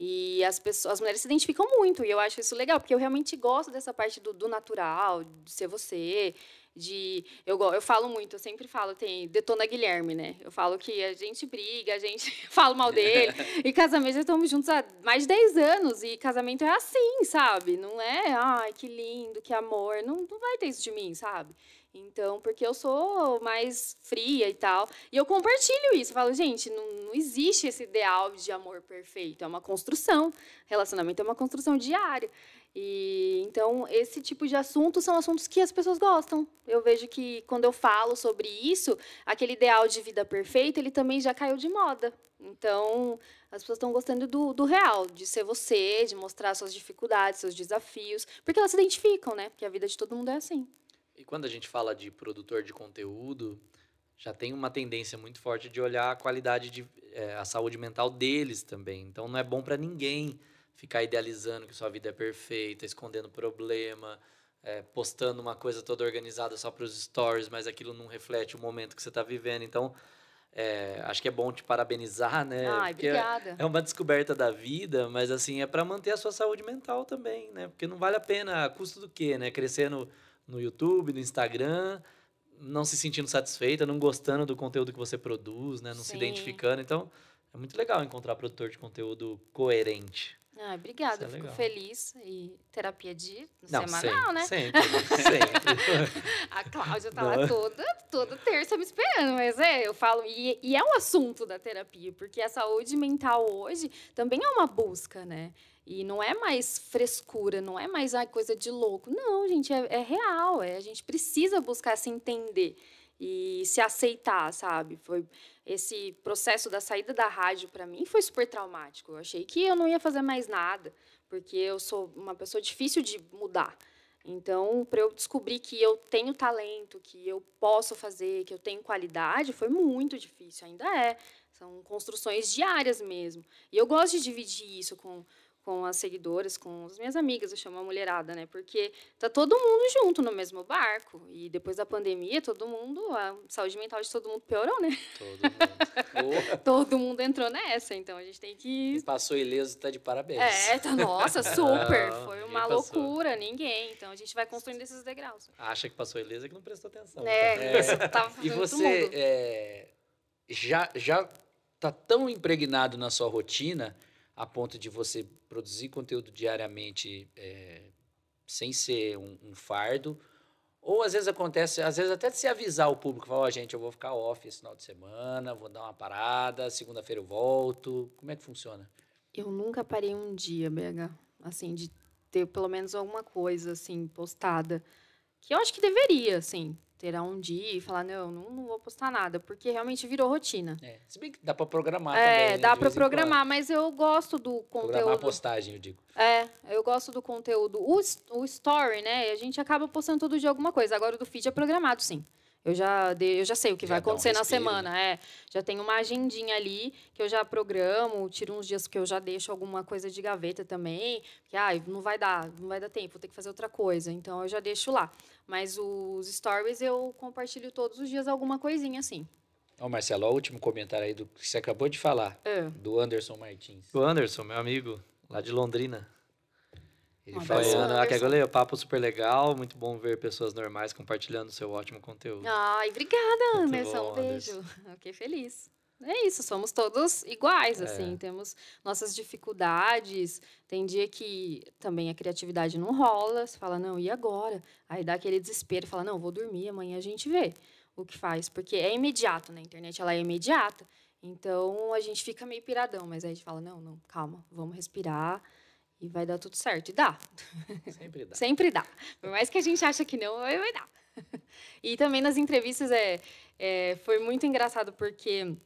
E as pessoas, as mulheres se identificam muito, e eu acho isso legal, porque eu realmente gosto dessa parte do, do natural, de ser você, de eu, eu falo muito, eu sempre falo, tem Detona Guilherme, né? Eu falo que a gente briga, a gente [LAUGHS] fala mal dele. [LAUGHS] e casamento já estamos juntos há mais de 10 anos e casamento é assim, sabe? Não é, ai, que lindo, que amor, não, não vai ter isso de mim, sabe? Então, porque eu sou mais fria e tal. E eu compartilho isso. Eu falo, gente, não, não existe esse ideal de amor perfeito. É uma construção. Relacionamento é uma construção diária. E então, esse tipo de assuntos são assuntos que as pessoas gostam. Eu vejo que quando eu falo sobre isso, aquele ideal de vida perfeita, ele também já caiu de moda. Então, as pessoas estão gostando do, do real, de ser você, de mostrar suas dificuldades, seus desafios, porque elas se identificam, né? Porque a vida de todo mundo é assim. E quando a gente fala de produtor de conteúdo, já tem uma tendência muito forte de olhar a qualidade de eh, a saúde mental deles também. Então não é bom para ninguém ficar idealizando que sua vida é perfeita, escondendo problema, eh, postando uma coisa toda organizada só para os stories, mas aquilo não reflete o momento que você está vivendo. Então eh, acho que é bom te parabenizar, né? Ai, Porque obrigada. é uma descoberta da vida, mas assim, é para manter a sua saúde mental também, né? Porque não vale a pena, a custo do quê, né? Crescer no, YouTube, no Instagram, não se sentindo satisfeita, não gostando do conteúdo que você produz, né? Não se Sim. identificando. Então, é muito legal encontrar produtor de conteúdo coerente. Ah, obrigada, é eu fico feliz. E terapia de Não, semanal, né? sempre, sempre, [LAUGHS] sempre. A Cláudia tá Não. lá toda, toda terça me esperando, mas é, eu falo, e, e é um assunto da terapia, porque a saúde mental hoje também é uma busca, né? E não é mais frescura, não é mais ai, coisa de louco. Não, gente, é, é real. É, a gente precisa buscar se entender e se aceitar, sabe? Foi esse processo da saída da rádio para mim foi super traumático. Eu achei que eu não ia fazer mais nada, porque eu sou uma pessoa difícil de mudar. Então, para eu descobrir que eu tenho talento, que eu posso fazer, que eu tenho qualidade, foi muito difícil, ainda é. São construções diárias mesmo. E eu gosto de dividir isso com, com as seguidoras, com as minhas amigas, eu chamo a mulherada, né? Porque tá todo mundo junto no mesmo barco. E depois da pandemia, todo mundo, a saúde mental de todo mundo piorou, né? Todo mundo. [LAUGHS] Todo mundo entrou nessa, então a gente tem que e passou ileso, tá de parabéns. é, tá, nossa, super. Não, [LAUGHS] Foi ninguém uma loucura, ninguém. Então a gente vai construindo esses degraus. Acha que passou ilesa que não prestou atenção. É, [LAUGHS] É. isso tava E fazendo todo você é, já já tá tão impregnado na sua rotina a ponto de você produzir conteúdo diariamente é, sem ser um, um fardo? Ou às vezes acontece, às vezes até de se avisar o público, falar, ó, gente, eu vou ficar off esse final de semana, vou dar uma parada, segunda-feira eu volto. Como é que funciona? Eu nunca parei um dia, BH, assim, de ter pelo menos alguma coisa, assim, postada. Que eu acho que deveria, assim, terá um dia e falar, não, não, não vou postar nada, porque realmente virou rotina. É, se bem que dá para programar é, também. né, dá para programar, mas eu gosto do Programar a conteúdo. postagem, eu digo. É, eu gosto do conteúdo. O, o story, né? A gente acaba postando todo dia alguma coisa. Agora o do feed é programado, sim. Eu já, eu já sei o que Já vai dá um acontecer na respiro, semana. É, já tem uma agendinha ali que eu já programo, tiro uns dias que eu já deixo alguma coisa de gaveta também. Que ah, não vai dar, não vai dar tempo, vou ter que fazer outra coisa. Então eu já deixo lá. Mas os stories eu compartilho todos os dias alguma coisinha assim. Ó, Marcelo, ó, o último comentário aí do que você acabou de falar, É. do Anderson Martins. O Anderson, meu amigo, lá de Londrina. Ele falou, Ana, que Anderson. goleiro, papo super legal, muito bom ver pessoas normais compartilhando seu ótimo conteúdo. Ai, obrigada, Muito Anderson. bom, um beijo. Fiquei feliz. É isso, somos todos iguais, assim, temos nossas dificuldades. Tem dia que também a criatividade não rola, você fala, não, e agora? Aí dá aquele desespero, fala, não, vou dormir, amanhã a gente vê o que faz, porque é imediato, na internet ela é imediata. Então a gente fica meio piradão, mas aí a gente fala, não, não, calma, vamos respirar e vai dar tudo certo. E dá. sempre dá. [LAUGHS] Sempre dá. Por mais que a gente acha que não, vai vai dar. [LAUGHS] E também nas entrevistas é, é, foi muito engraçado porque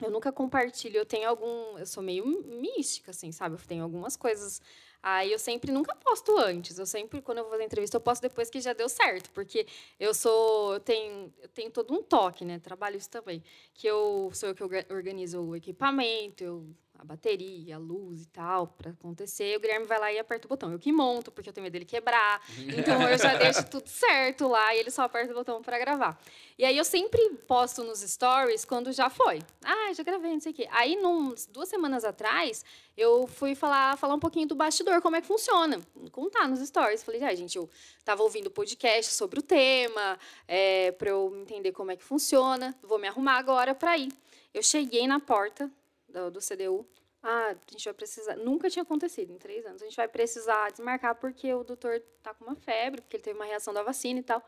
eu nunca compartilho, eu tenho algum, eu sou meio mística assim, sabe? Eu tenho algumas coisas Aí eu sempre nunca posto antes. Eu sempre, quando eu vou fazer entrevista, eu posto depois que já deu certo. Porque eu sou. Eu tenho, eu tenho todo um toque, né? Trabalho isso também. Que eu sou eu que orga- organizo o equipamento, eu, a bateria, a luz e tal, para acontecer. O Guilherme vai lá e aperta o botão. Eu que monto, porque eu tenho medo dele quebrar. [LAUGHS] Então eu já deixo tudo certo lá e ele só aperta o botão para gravar. E aí eu sempre posto nos stories quando já foi. Ah, já gravei, não sei o quê. Aí, num, duas semanas atrás, eu fui falar, falar um pouquinho do bastidor, como é que funciona. Contar nos stories. Falei, ah, gente, eu estava ouvindo podcast sobre o tema, é, para eu entender como é que funciona. Vou me arrumar agora para ir. Eu cheguei na porta do, do CDU. Ah, a gente vai precisar. Nunca tinha acontecido em três anos. A gente vai precisar desmarcar porque o doutor tá com uma febre, porque ele teve uma reação da vacina e tal.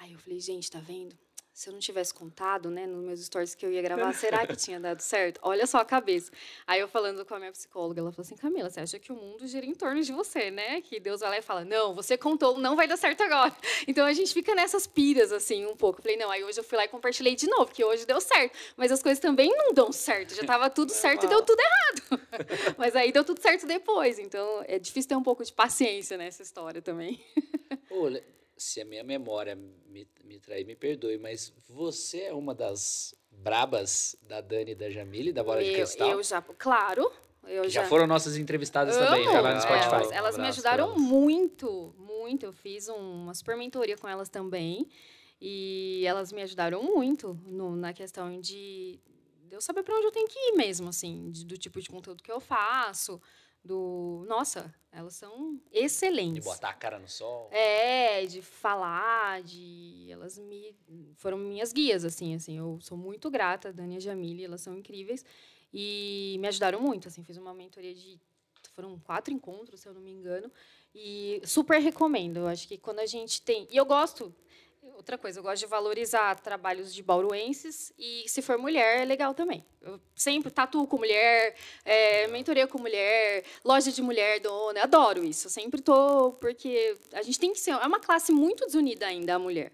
Aí eu falei, gente, tá vendo? Se eu não tivesse contado, né, nos meus stories que eu ia gravar, será que [LAUGHS] tinha dado certo? Olha só a cabeça. Aí eu falando com a minha psicóloga, ela falou assim: Camila, você acha que o mundo gira em torno de você, né? Que Deus vai lá e fala: não, você contou, não vai dar certo agora. Então a gente fica nessas piras, assim, um pouco. Eu falei: não, aí hoje eu fui lá e compartilhei de novo, que hoje deu certo. Mas as coisas também não dão certo. Já tava tudo [LAUGHS] certo e deu tudo errado. [LAUGHS] Mas aí deu tudo certo depois. Então é difícil ter um pouco de paciência nessa história também. Le- se a minha memória me, me trair, me perdoe, mas você é uma das brabas da Dani e da Jamile, da Bola de eu, Cristal? eu já, claro. Eu já já foram nossas entrevistadas Amo. também, já lá no É, Spotify. Elas, Um elas me abraço ajudaram elas. muito, muito. Eu fiz um- uma super mentoria com elas também. E elas me ajudaram muito no- na questão de, de eu saber para onde eu tenho que ir mesmo, assim, de- do tipo de conteúdo que eu faço. Do. Nossa, elas são De excelentes. botar a cara no sol. É, de falar, de elas me foram minhas guias assim, assim, eu sou muito grata a Dani e a Jamile, elas são incríveis e me ajudaram muito, assim, fiz uma mentoria de foram quatro encontros, se eu não me engano, e super recomendo. Eu acho que quando a gente tem, e eu gosto Outra coisa, eu gosto de valorizar trabalhos de bauruenses e, se for mulher, é legal também. Eu sempre tatuo com mulher, é, mentoria com mulher, loja de mulher, dona, adoro isso. Eu sempre tô, porque a gente tem que ser, é uma classe muito desunida ainda, a mulher.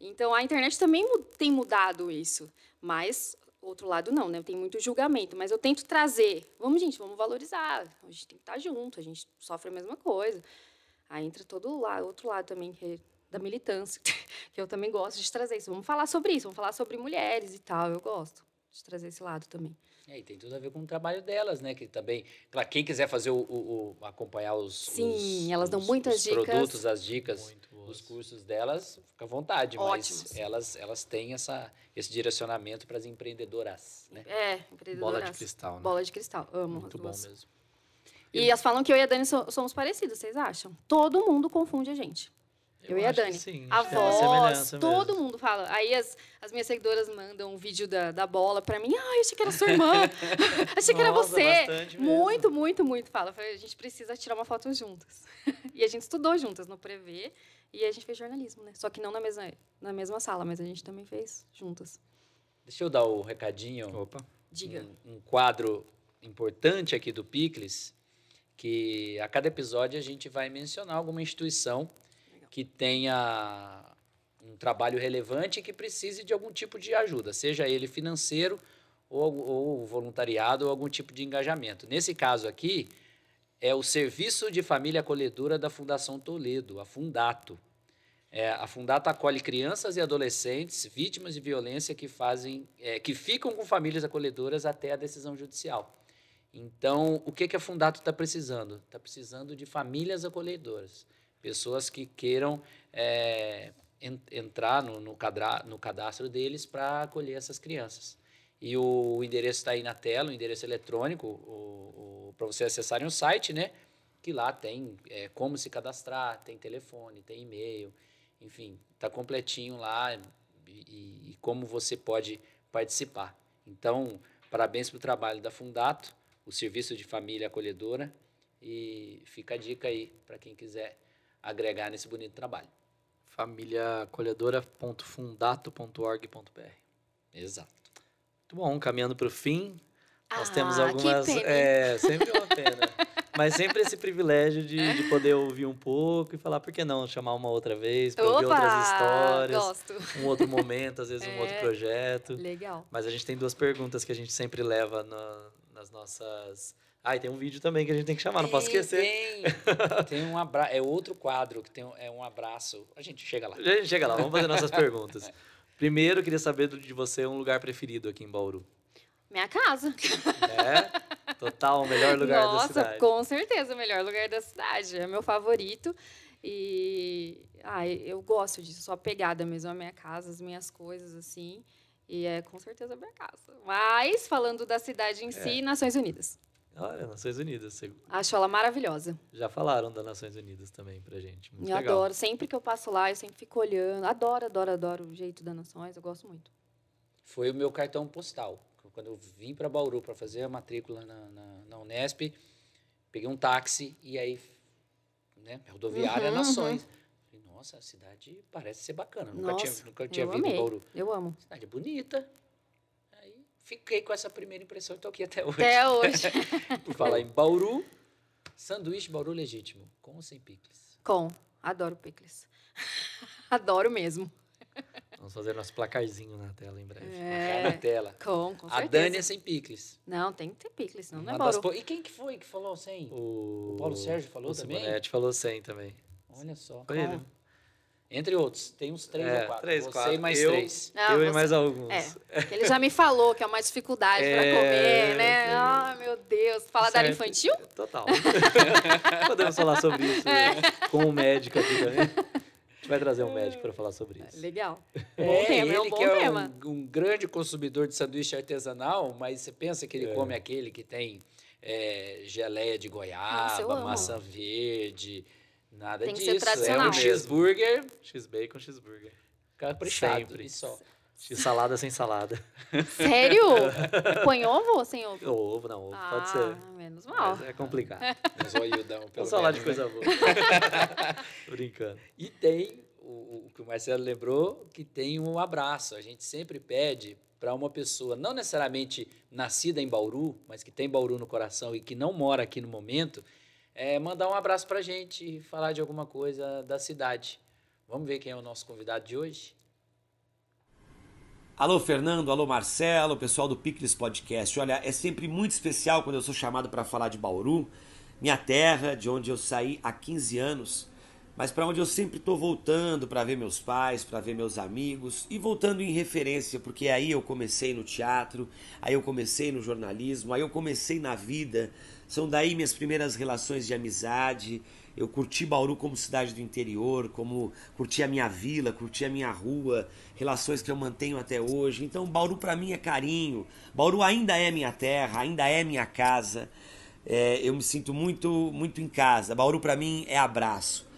Então, a internet também tem mudado isso, mas outro lado não, né? Tem muito julgamento, mas eu tento trazer, vamos gente, vamos valorizar, a gente tem que estar junto, a gente sofre a mesma coisa. Aí entra todo lá, outro lado também que da militância, [LAUGHS] que eu também gosto de trazer isso. Vamos falar sobre isso, vamos falar sobre mulheres e tal, eu gosto de trazer esse lado também. É, e tem tudo a ver com o trabalho delas, né? Que também, claro, quem quiser fazer o, o- o- acompanhar os, Sim, os- elas dão os- muitas os dicas. produtos, as dicas, os cursos delas, fica à vontade, Ótimos. mas elas elas têm essa esse direcionamento para as empreendedoras, né? É, Bola de empreendedoras. cristal, né? Bola de cristal, amo Muito as bom mesmo. E elas falam que eu e a Dani so- somos parecidos, vocês acham? Todo mundo confunde a gente. Eu, e a Dani. sim, a uma voz, todo mesmo. mundo fala. Aí as, as minhas seguidoras mandam um vídeo da, da bola pra mim. Ah, achei que era sua irmã. [LAUGHS] achei que era você. Muito, muito, muito fala. Eu falei, a gente precisa tirar uma foto juntas. [LAUGHS] e a gente estudou juntas no Prevê e a gente fez jornalismo, né? Só que não na mesma, na mesma sala, mas a gente também fez juntas. Deixa eu dar o recadinho. Opa. Diga. um, um quadro importante aqui do Picles, que a cada episódio a gente vai mencionar alguma instituição. Que tenha um trabalho relevante e que precise de algum tipo de ajuda, seja ele financeiro ou, ou voluntariado ou algum tipo de engajamento. Nesse caso aqui, é o Serviço de Família Acolhedora da Fundação Toledo, a Fundato. É, a Fundato acolhe crianças e adolescentes vítimas de violência que fazem, é, que ficam com famílias acolhedoras até a decisão judicial. Então, o que, que a Fundato está precisando? Está precisando de famílias acolhedoras, pessoas que queiram é, en, entrar no, no, cadra, no cadastro deles para acolher essas crianças. E o, o endereço está aí na tela, o endereço eletrônico, o, o para vocês acessarem o site, né? Que lá tem é, como se cadastrar, tem telefone, tem e-mail, enfim, está completinho lá e, e, e como você pode participar. Então, parabéns pelo trabalho da Fundato, o Serviço de Família Acolhedora, e fica a dica aí para quem quiser agregar nesse bonito trabalho. familiaacolhedora.fundato.org.br Exato. Muito bom, caminhando para o fim. Nós Ah, temos que algumas. pena, hein? É, sempre uma pena. Mas sempre esse privilégio de, de poder ouvir um pouco e falar, por que não chamar uma outra vez, para ouvir outras histórias, Gosto. um outro momento, às vezes um outro É. projeto. Legal. Mas a gente tem duas perguntas que a gente sempre leva na- nas nossas. Ah, e tem um vídeo também que a gente tem que chamar, não posso Tem- esquecer. Tem, [LAUGHS] tem um abraço, é outro quadro que tem um- é um abraço. A gente chega lá. A gente chega lá, vamos fazer nossas [LAUGHS] perguntas. Primeiro, eu queria saber de você um lugar preferido aqui em Bauru. Minha casa. É? Total, o melhor lugar Nossa, da cidade. com certeza, o melhor lugar da cidade. É meu favorito. E ah, eu gosto disso, sou apegada mesmo à minha casa, às minhas coisas, assim. E é com certeza a minha casa. Mas, falando da cidade em É. si, Nações Unidas. Olha, Nações Unidas. Você Acho ela maravilhosa. já falaram das Nações Unidas também pra gente. Muito eu legal. adoro. Sempre que eu passo lá, eu sempre fico olhando. Adoro, adoro, adoro o jeito da Nações. Eu gosto muito. Foi o meu cartão postal. Quando eu vim para Bauru para fazer a matrícula na, na, na Unesp, peguei um táxi e aí, né, rodoviária Uhum, Nações. Falei, nossa, a cidade parece ser bacana. Nunca tinha, Nossa, nunca tinha vindo em amei. Bauru. Eu amo. Cidade bonita. Fiquei com essa primeira impressão e estou aqui até hoje. Até hoje. [LAUGHS] Por falar em Bauru, sanduíche Bauru legítimo, com ou sem picles. Com. Adoro picles. [LAUGHS] adoro mesmo. Vamos fazer nosso placarzinho na tela em breve. É. Na tela. Com, com A certeza. Dani é sem picles. Não, tem que ter picles, senão não é Bauru. pou- E quem que foi que falou sem? O, Paulo Sérgio falou o também? Simonetti falou 100 também. Olha só. Foi ele. Entre outros, tem uns três É, ou quatro. três, Você quatro. e mais Eu- três. Não, eu e você- mais alguns. É, ele já me falou que é uma dificuldade É, pra comer, né? Ah, meu Deus. Fala da área infantil? Total. [LAUGHS] Podemos falar sobre isso com o médico aqui também. A gente vai trazer um médico para falar sobre isso. Legal. Bom É, tema, é um ele bom que é tema. um, um grande consumidor de sanduíche artesanal, mas você pensa que ele É. come aquele que tem é, geleia de Nossa, goiaba, amo. maçã verde, nada Tem que ser disso. É tradicional. um cheeseburger X-bacon, cheeseburger. caprichado Sempre. e só. X-salada sem salada. Sério? [LAUGHS] Põe ovo ou sem ovo? Ovo, não, ovo ah, pode ser. menos mal. Mas é complicado. [LAUGHS] Um zoiudão, pelo Vamos falar de né? coisa boa. Tô [LAUGHS] brincando. E tem o, o que o Marcelo lembrou, que tem um abraço. A gente sempre pede para uma pessoa, não necessariamente nascida em Bauru, mas que tem Bauru no coração e que não mora aqui no momento, é, mandar um abraço para a gente e falar de alguma coisa da cidade. Vamos ver quem é o nosso convidado de hoje? Alô, Fernando, alô, Marcelo, pessoal do Picles Podcast. Olha, é sempre muito especial quando eu sou chamado para falar de Bauru, minha terra, de onde eu saí há 15 anos, mas para onde eu sempre estou voltando para ver meus pais, para ver meus amigos e voltando em referência, porque aí eu comecei no teatro, aí eu comecei no jornalismo, aí eu comecei na vida. São daí minhas primeiras relações de amizade. Eu curti Bauru como cidade do interior, como curti a minha vila, curti a minha rua, relações que eu mantenho até hoje. Então, Bauru para mim é carinho. Bauru ainda é minha terra, ainda é minha casa. É, eu me sinto muito, muito em casa. Bauru para mim é abraço.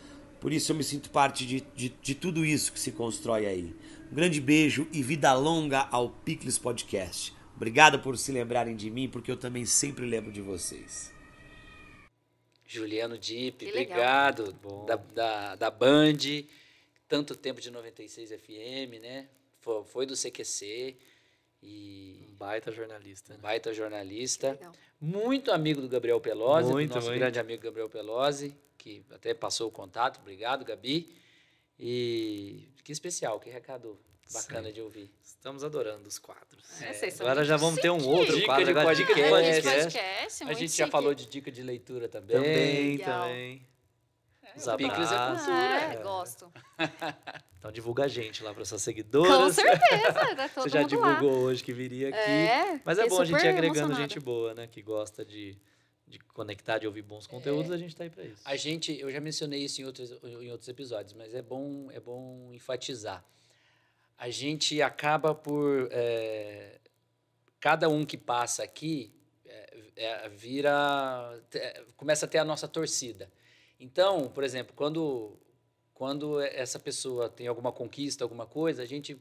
Por isso eu me sinto parte de, de, de tudo isso que se constrói aí. Um grande beijo e vida longa ao Picles Podcast. Obrigado por se lembrarem de mim, porque eu também sempre lembro de vocês. Juliano Dip, Que legal. obrigado. Da, da, da Band, tanto tempo de 96 FM, né? Foi, foi do CQC e Um baita jornalista. né? baita jornalista. Legal. Muito amigo do Gabriel Pelosi, Muito, do nosso muito. grande amigo Gabriel Pelosi, que até passou o contato. Obrigado, Gabi. E que especial, que recado bacana Sim. de ouvir. Estamos adorando os quadros. É, vocês são Agora já vamos ter um outro Dica quadro. de agora podcast. dica de É, podcast. podcast, A muito gente já chique. falou de dica de leitura também. Também, Legal. também. Os o Picles é abraços. É, É. gosto. [LAUGHS] Então divulga a gente lá para suas Com seguidoras. certeza, tá [LAUGHS] todo Você já mundo lá. divulgou hoje que viria aqui. É, Mas é bom a gente ir agregando emocionada. gente boa, né? Que gosta de, de conectar, de ouvir bons conteúdos, a gente está aí para isso. A gente, eu já mencionei isso em outros, em outros episódios, mas é bom, é bom enfatizar. A gente acaba por. é, cada um que passa aqui é, é, vira. é, começa a ter a nossa torcida. Então, por exemplo, quando, quando essa pessoa tem alguma conquista, alguma coisa, a gente,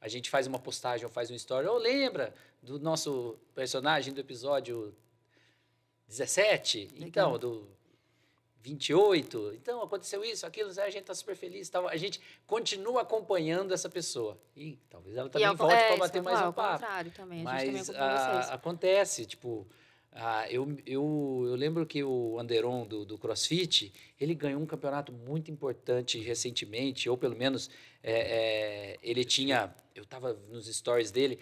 a gente faz uma postagem ou faz uma história. Ou lembra do nosso personagem do episódio 17? Então, do 28. Então, aconteceu isso, aquilo, a gente está super feliz. Tal. A gente continua acompanhando essa pessoa. E talvez ela também ao- volte é, para bater mais falar, um papo. contrário também, a gente também Mas acompanha ah, vocês. acontece, tipo, ah, eu, eu, eu lembro que o Anderon do, do CrossFit, ele ganhou um campeonato muito importante recentemente, ou pelo menos é, é, ele tinha, eu estava nos stories dele,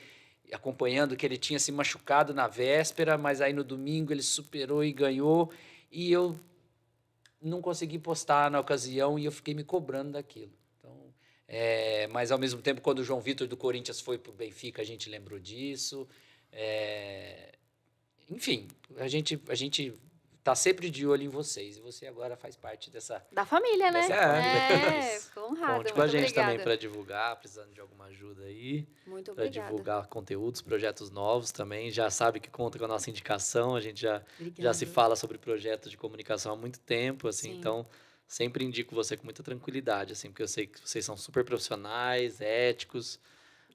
acompanhando que ele tinha se machucado na véspera, mas aí no domingo ele superou e ganhou, e eu não consegui postar na ocasião e eu fiquei me cobrando daquilo. Então, é, mas ao mesmo tempo, quando o João Vitor do Corinthians foi para o Benfica, a gente lembrou disso. É, enfim, a gente a gente está sempre de olho em vocês e você agora faz parte dessa. Da família, né? Dessa família. É, [LAUGHS] ficou honrada. Conte com a gente também obrigada. para divulgar, precisando de alguma ajuda aí, Muito para obrigada. divulgar conteúdos, projetos novos também. Já sabe que conta com a nossa indicação, a gente já Obrigada. já se fala sobre projetos de comunicação há muito tempo, assim, Sim. então sempre indico você com muita tranquilidade, assim, porque eu sei que vocês são super profissionais, éticos.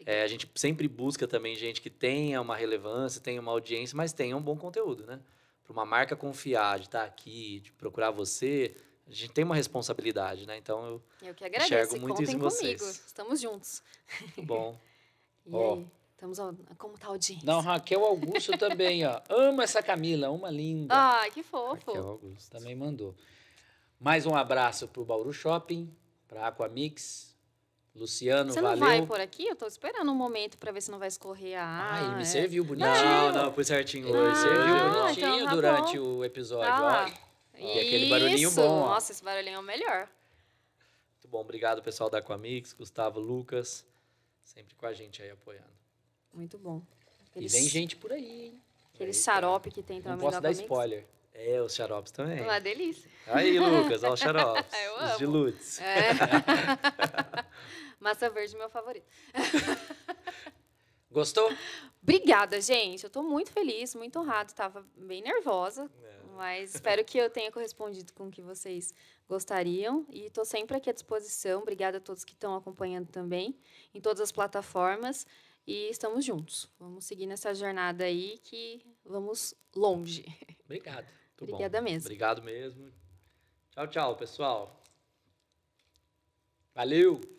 É, a gente sempre busca também gente que tenha uma relevância, tenha uma audiência, mas tenha um bom conteúdo, né? Para uma marca confiar de estar aqui, de procurar você, a gente tem uma responsabilidade, né? Então, eu, Eu que agradeço. Enxergo muito isso em comigo. vocês. Estamos juntos. muito bom. [LAUGHS] E Ó. aí? Estamos como tá o dia? Não, Raquel Augusto também, ó. Ama essa Camila, uma linda. Ai, que fofo. Raquel Augusto. Também mandou. Mais um abraço para o Bauru Shopping, para Aquamix. Luciano, Você não valeu. vai por aqui? Eu tô esperando um momento pra ver se não vai escorrer a Ah, água. ele me é. serviu bonitinho. Não, não, foi certinho Ele hoje. me serviu Ah, bonitinho então tá durante bom. o episódio. Ah lá. ó. E aquele barulhinho Isso. bom, ó. Nossa, esse barulhinho é o melhor. Muito bom, obrigado pessoal da Aquamix, Gustavo, Lucas, sempre com a gente aí apoiando. Muito bom. E Aqueles, vem gente por aí, hein? aquele Eita. xarope que tem Não também posso da dar Aquamix. spoiler. É, os xaropes também. Uma delícia. Aí, Lucas, olha os [LAUGHS] xaropes. Eu os amo. de Lutz. É. [LAUGHS] Massa verde, meu favorito. [LAUGHS] Gostou? Obrigada, gente. Eu tô muito feliz, muito honrada. Tava bem nervosa, É. mas espero que eu tenha correspondido com o que vocês gostariam. E tô sempre aqui à disposição. Obrigada a todos que estão acompanhando também, em todas as plataformas. E estamos juntos. Vamos seguir nessa jornada aí que vamos longe. Obrigado. Muito Obrigada bom. mesmo. Obrigado mesmo. Tchau, tchau, pessoal. Valeu!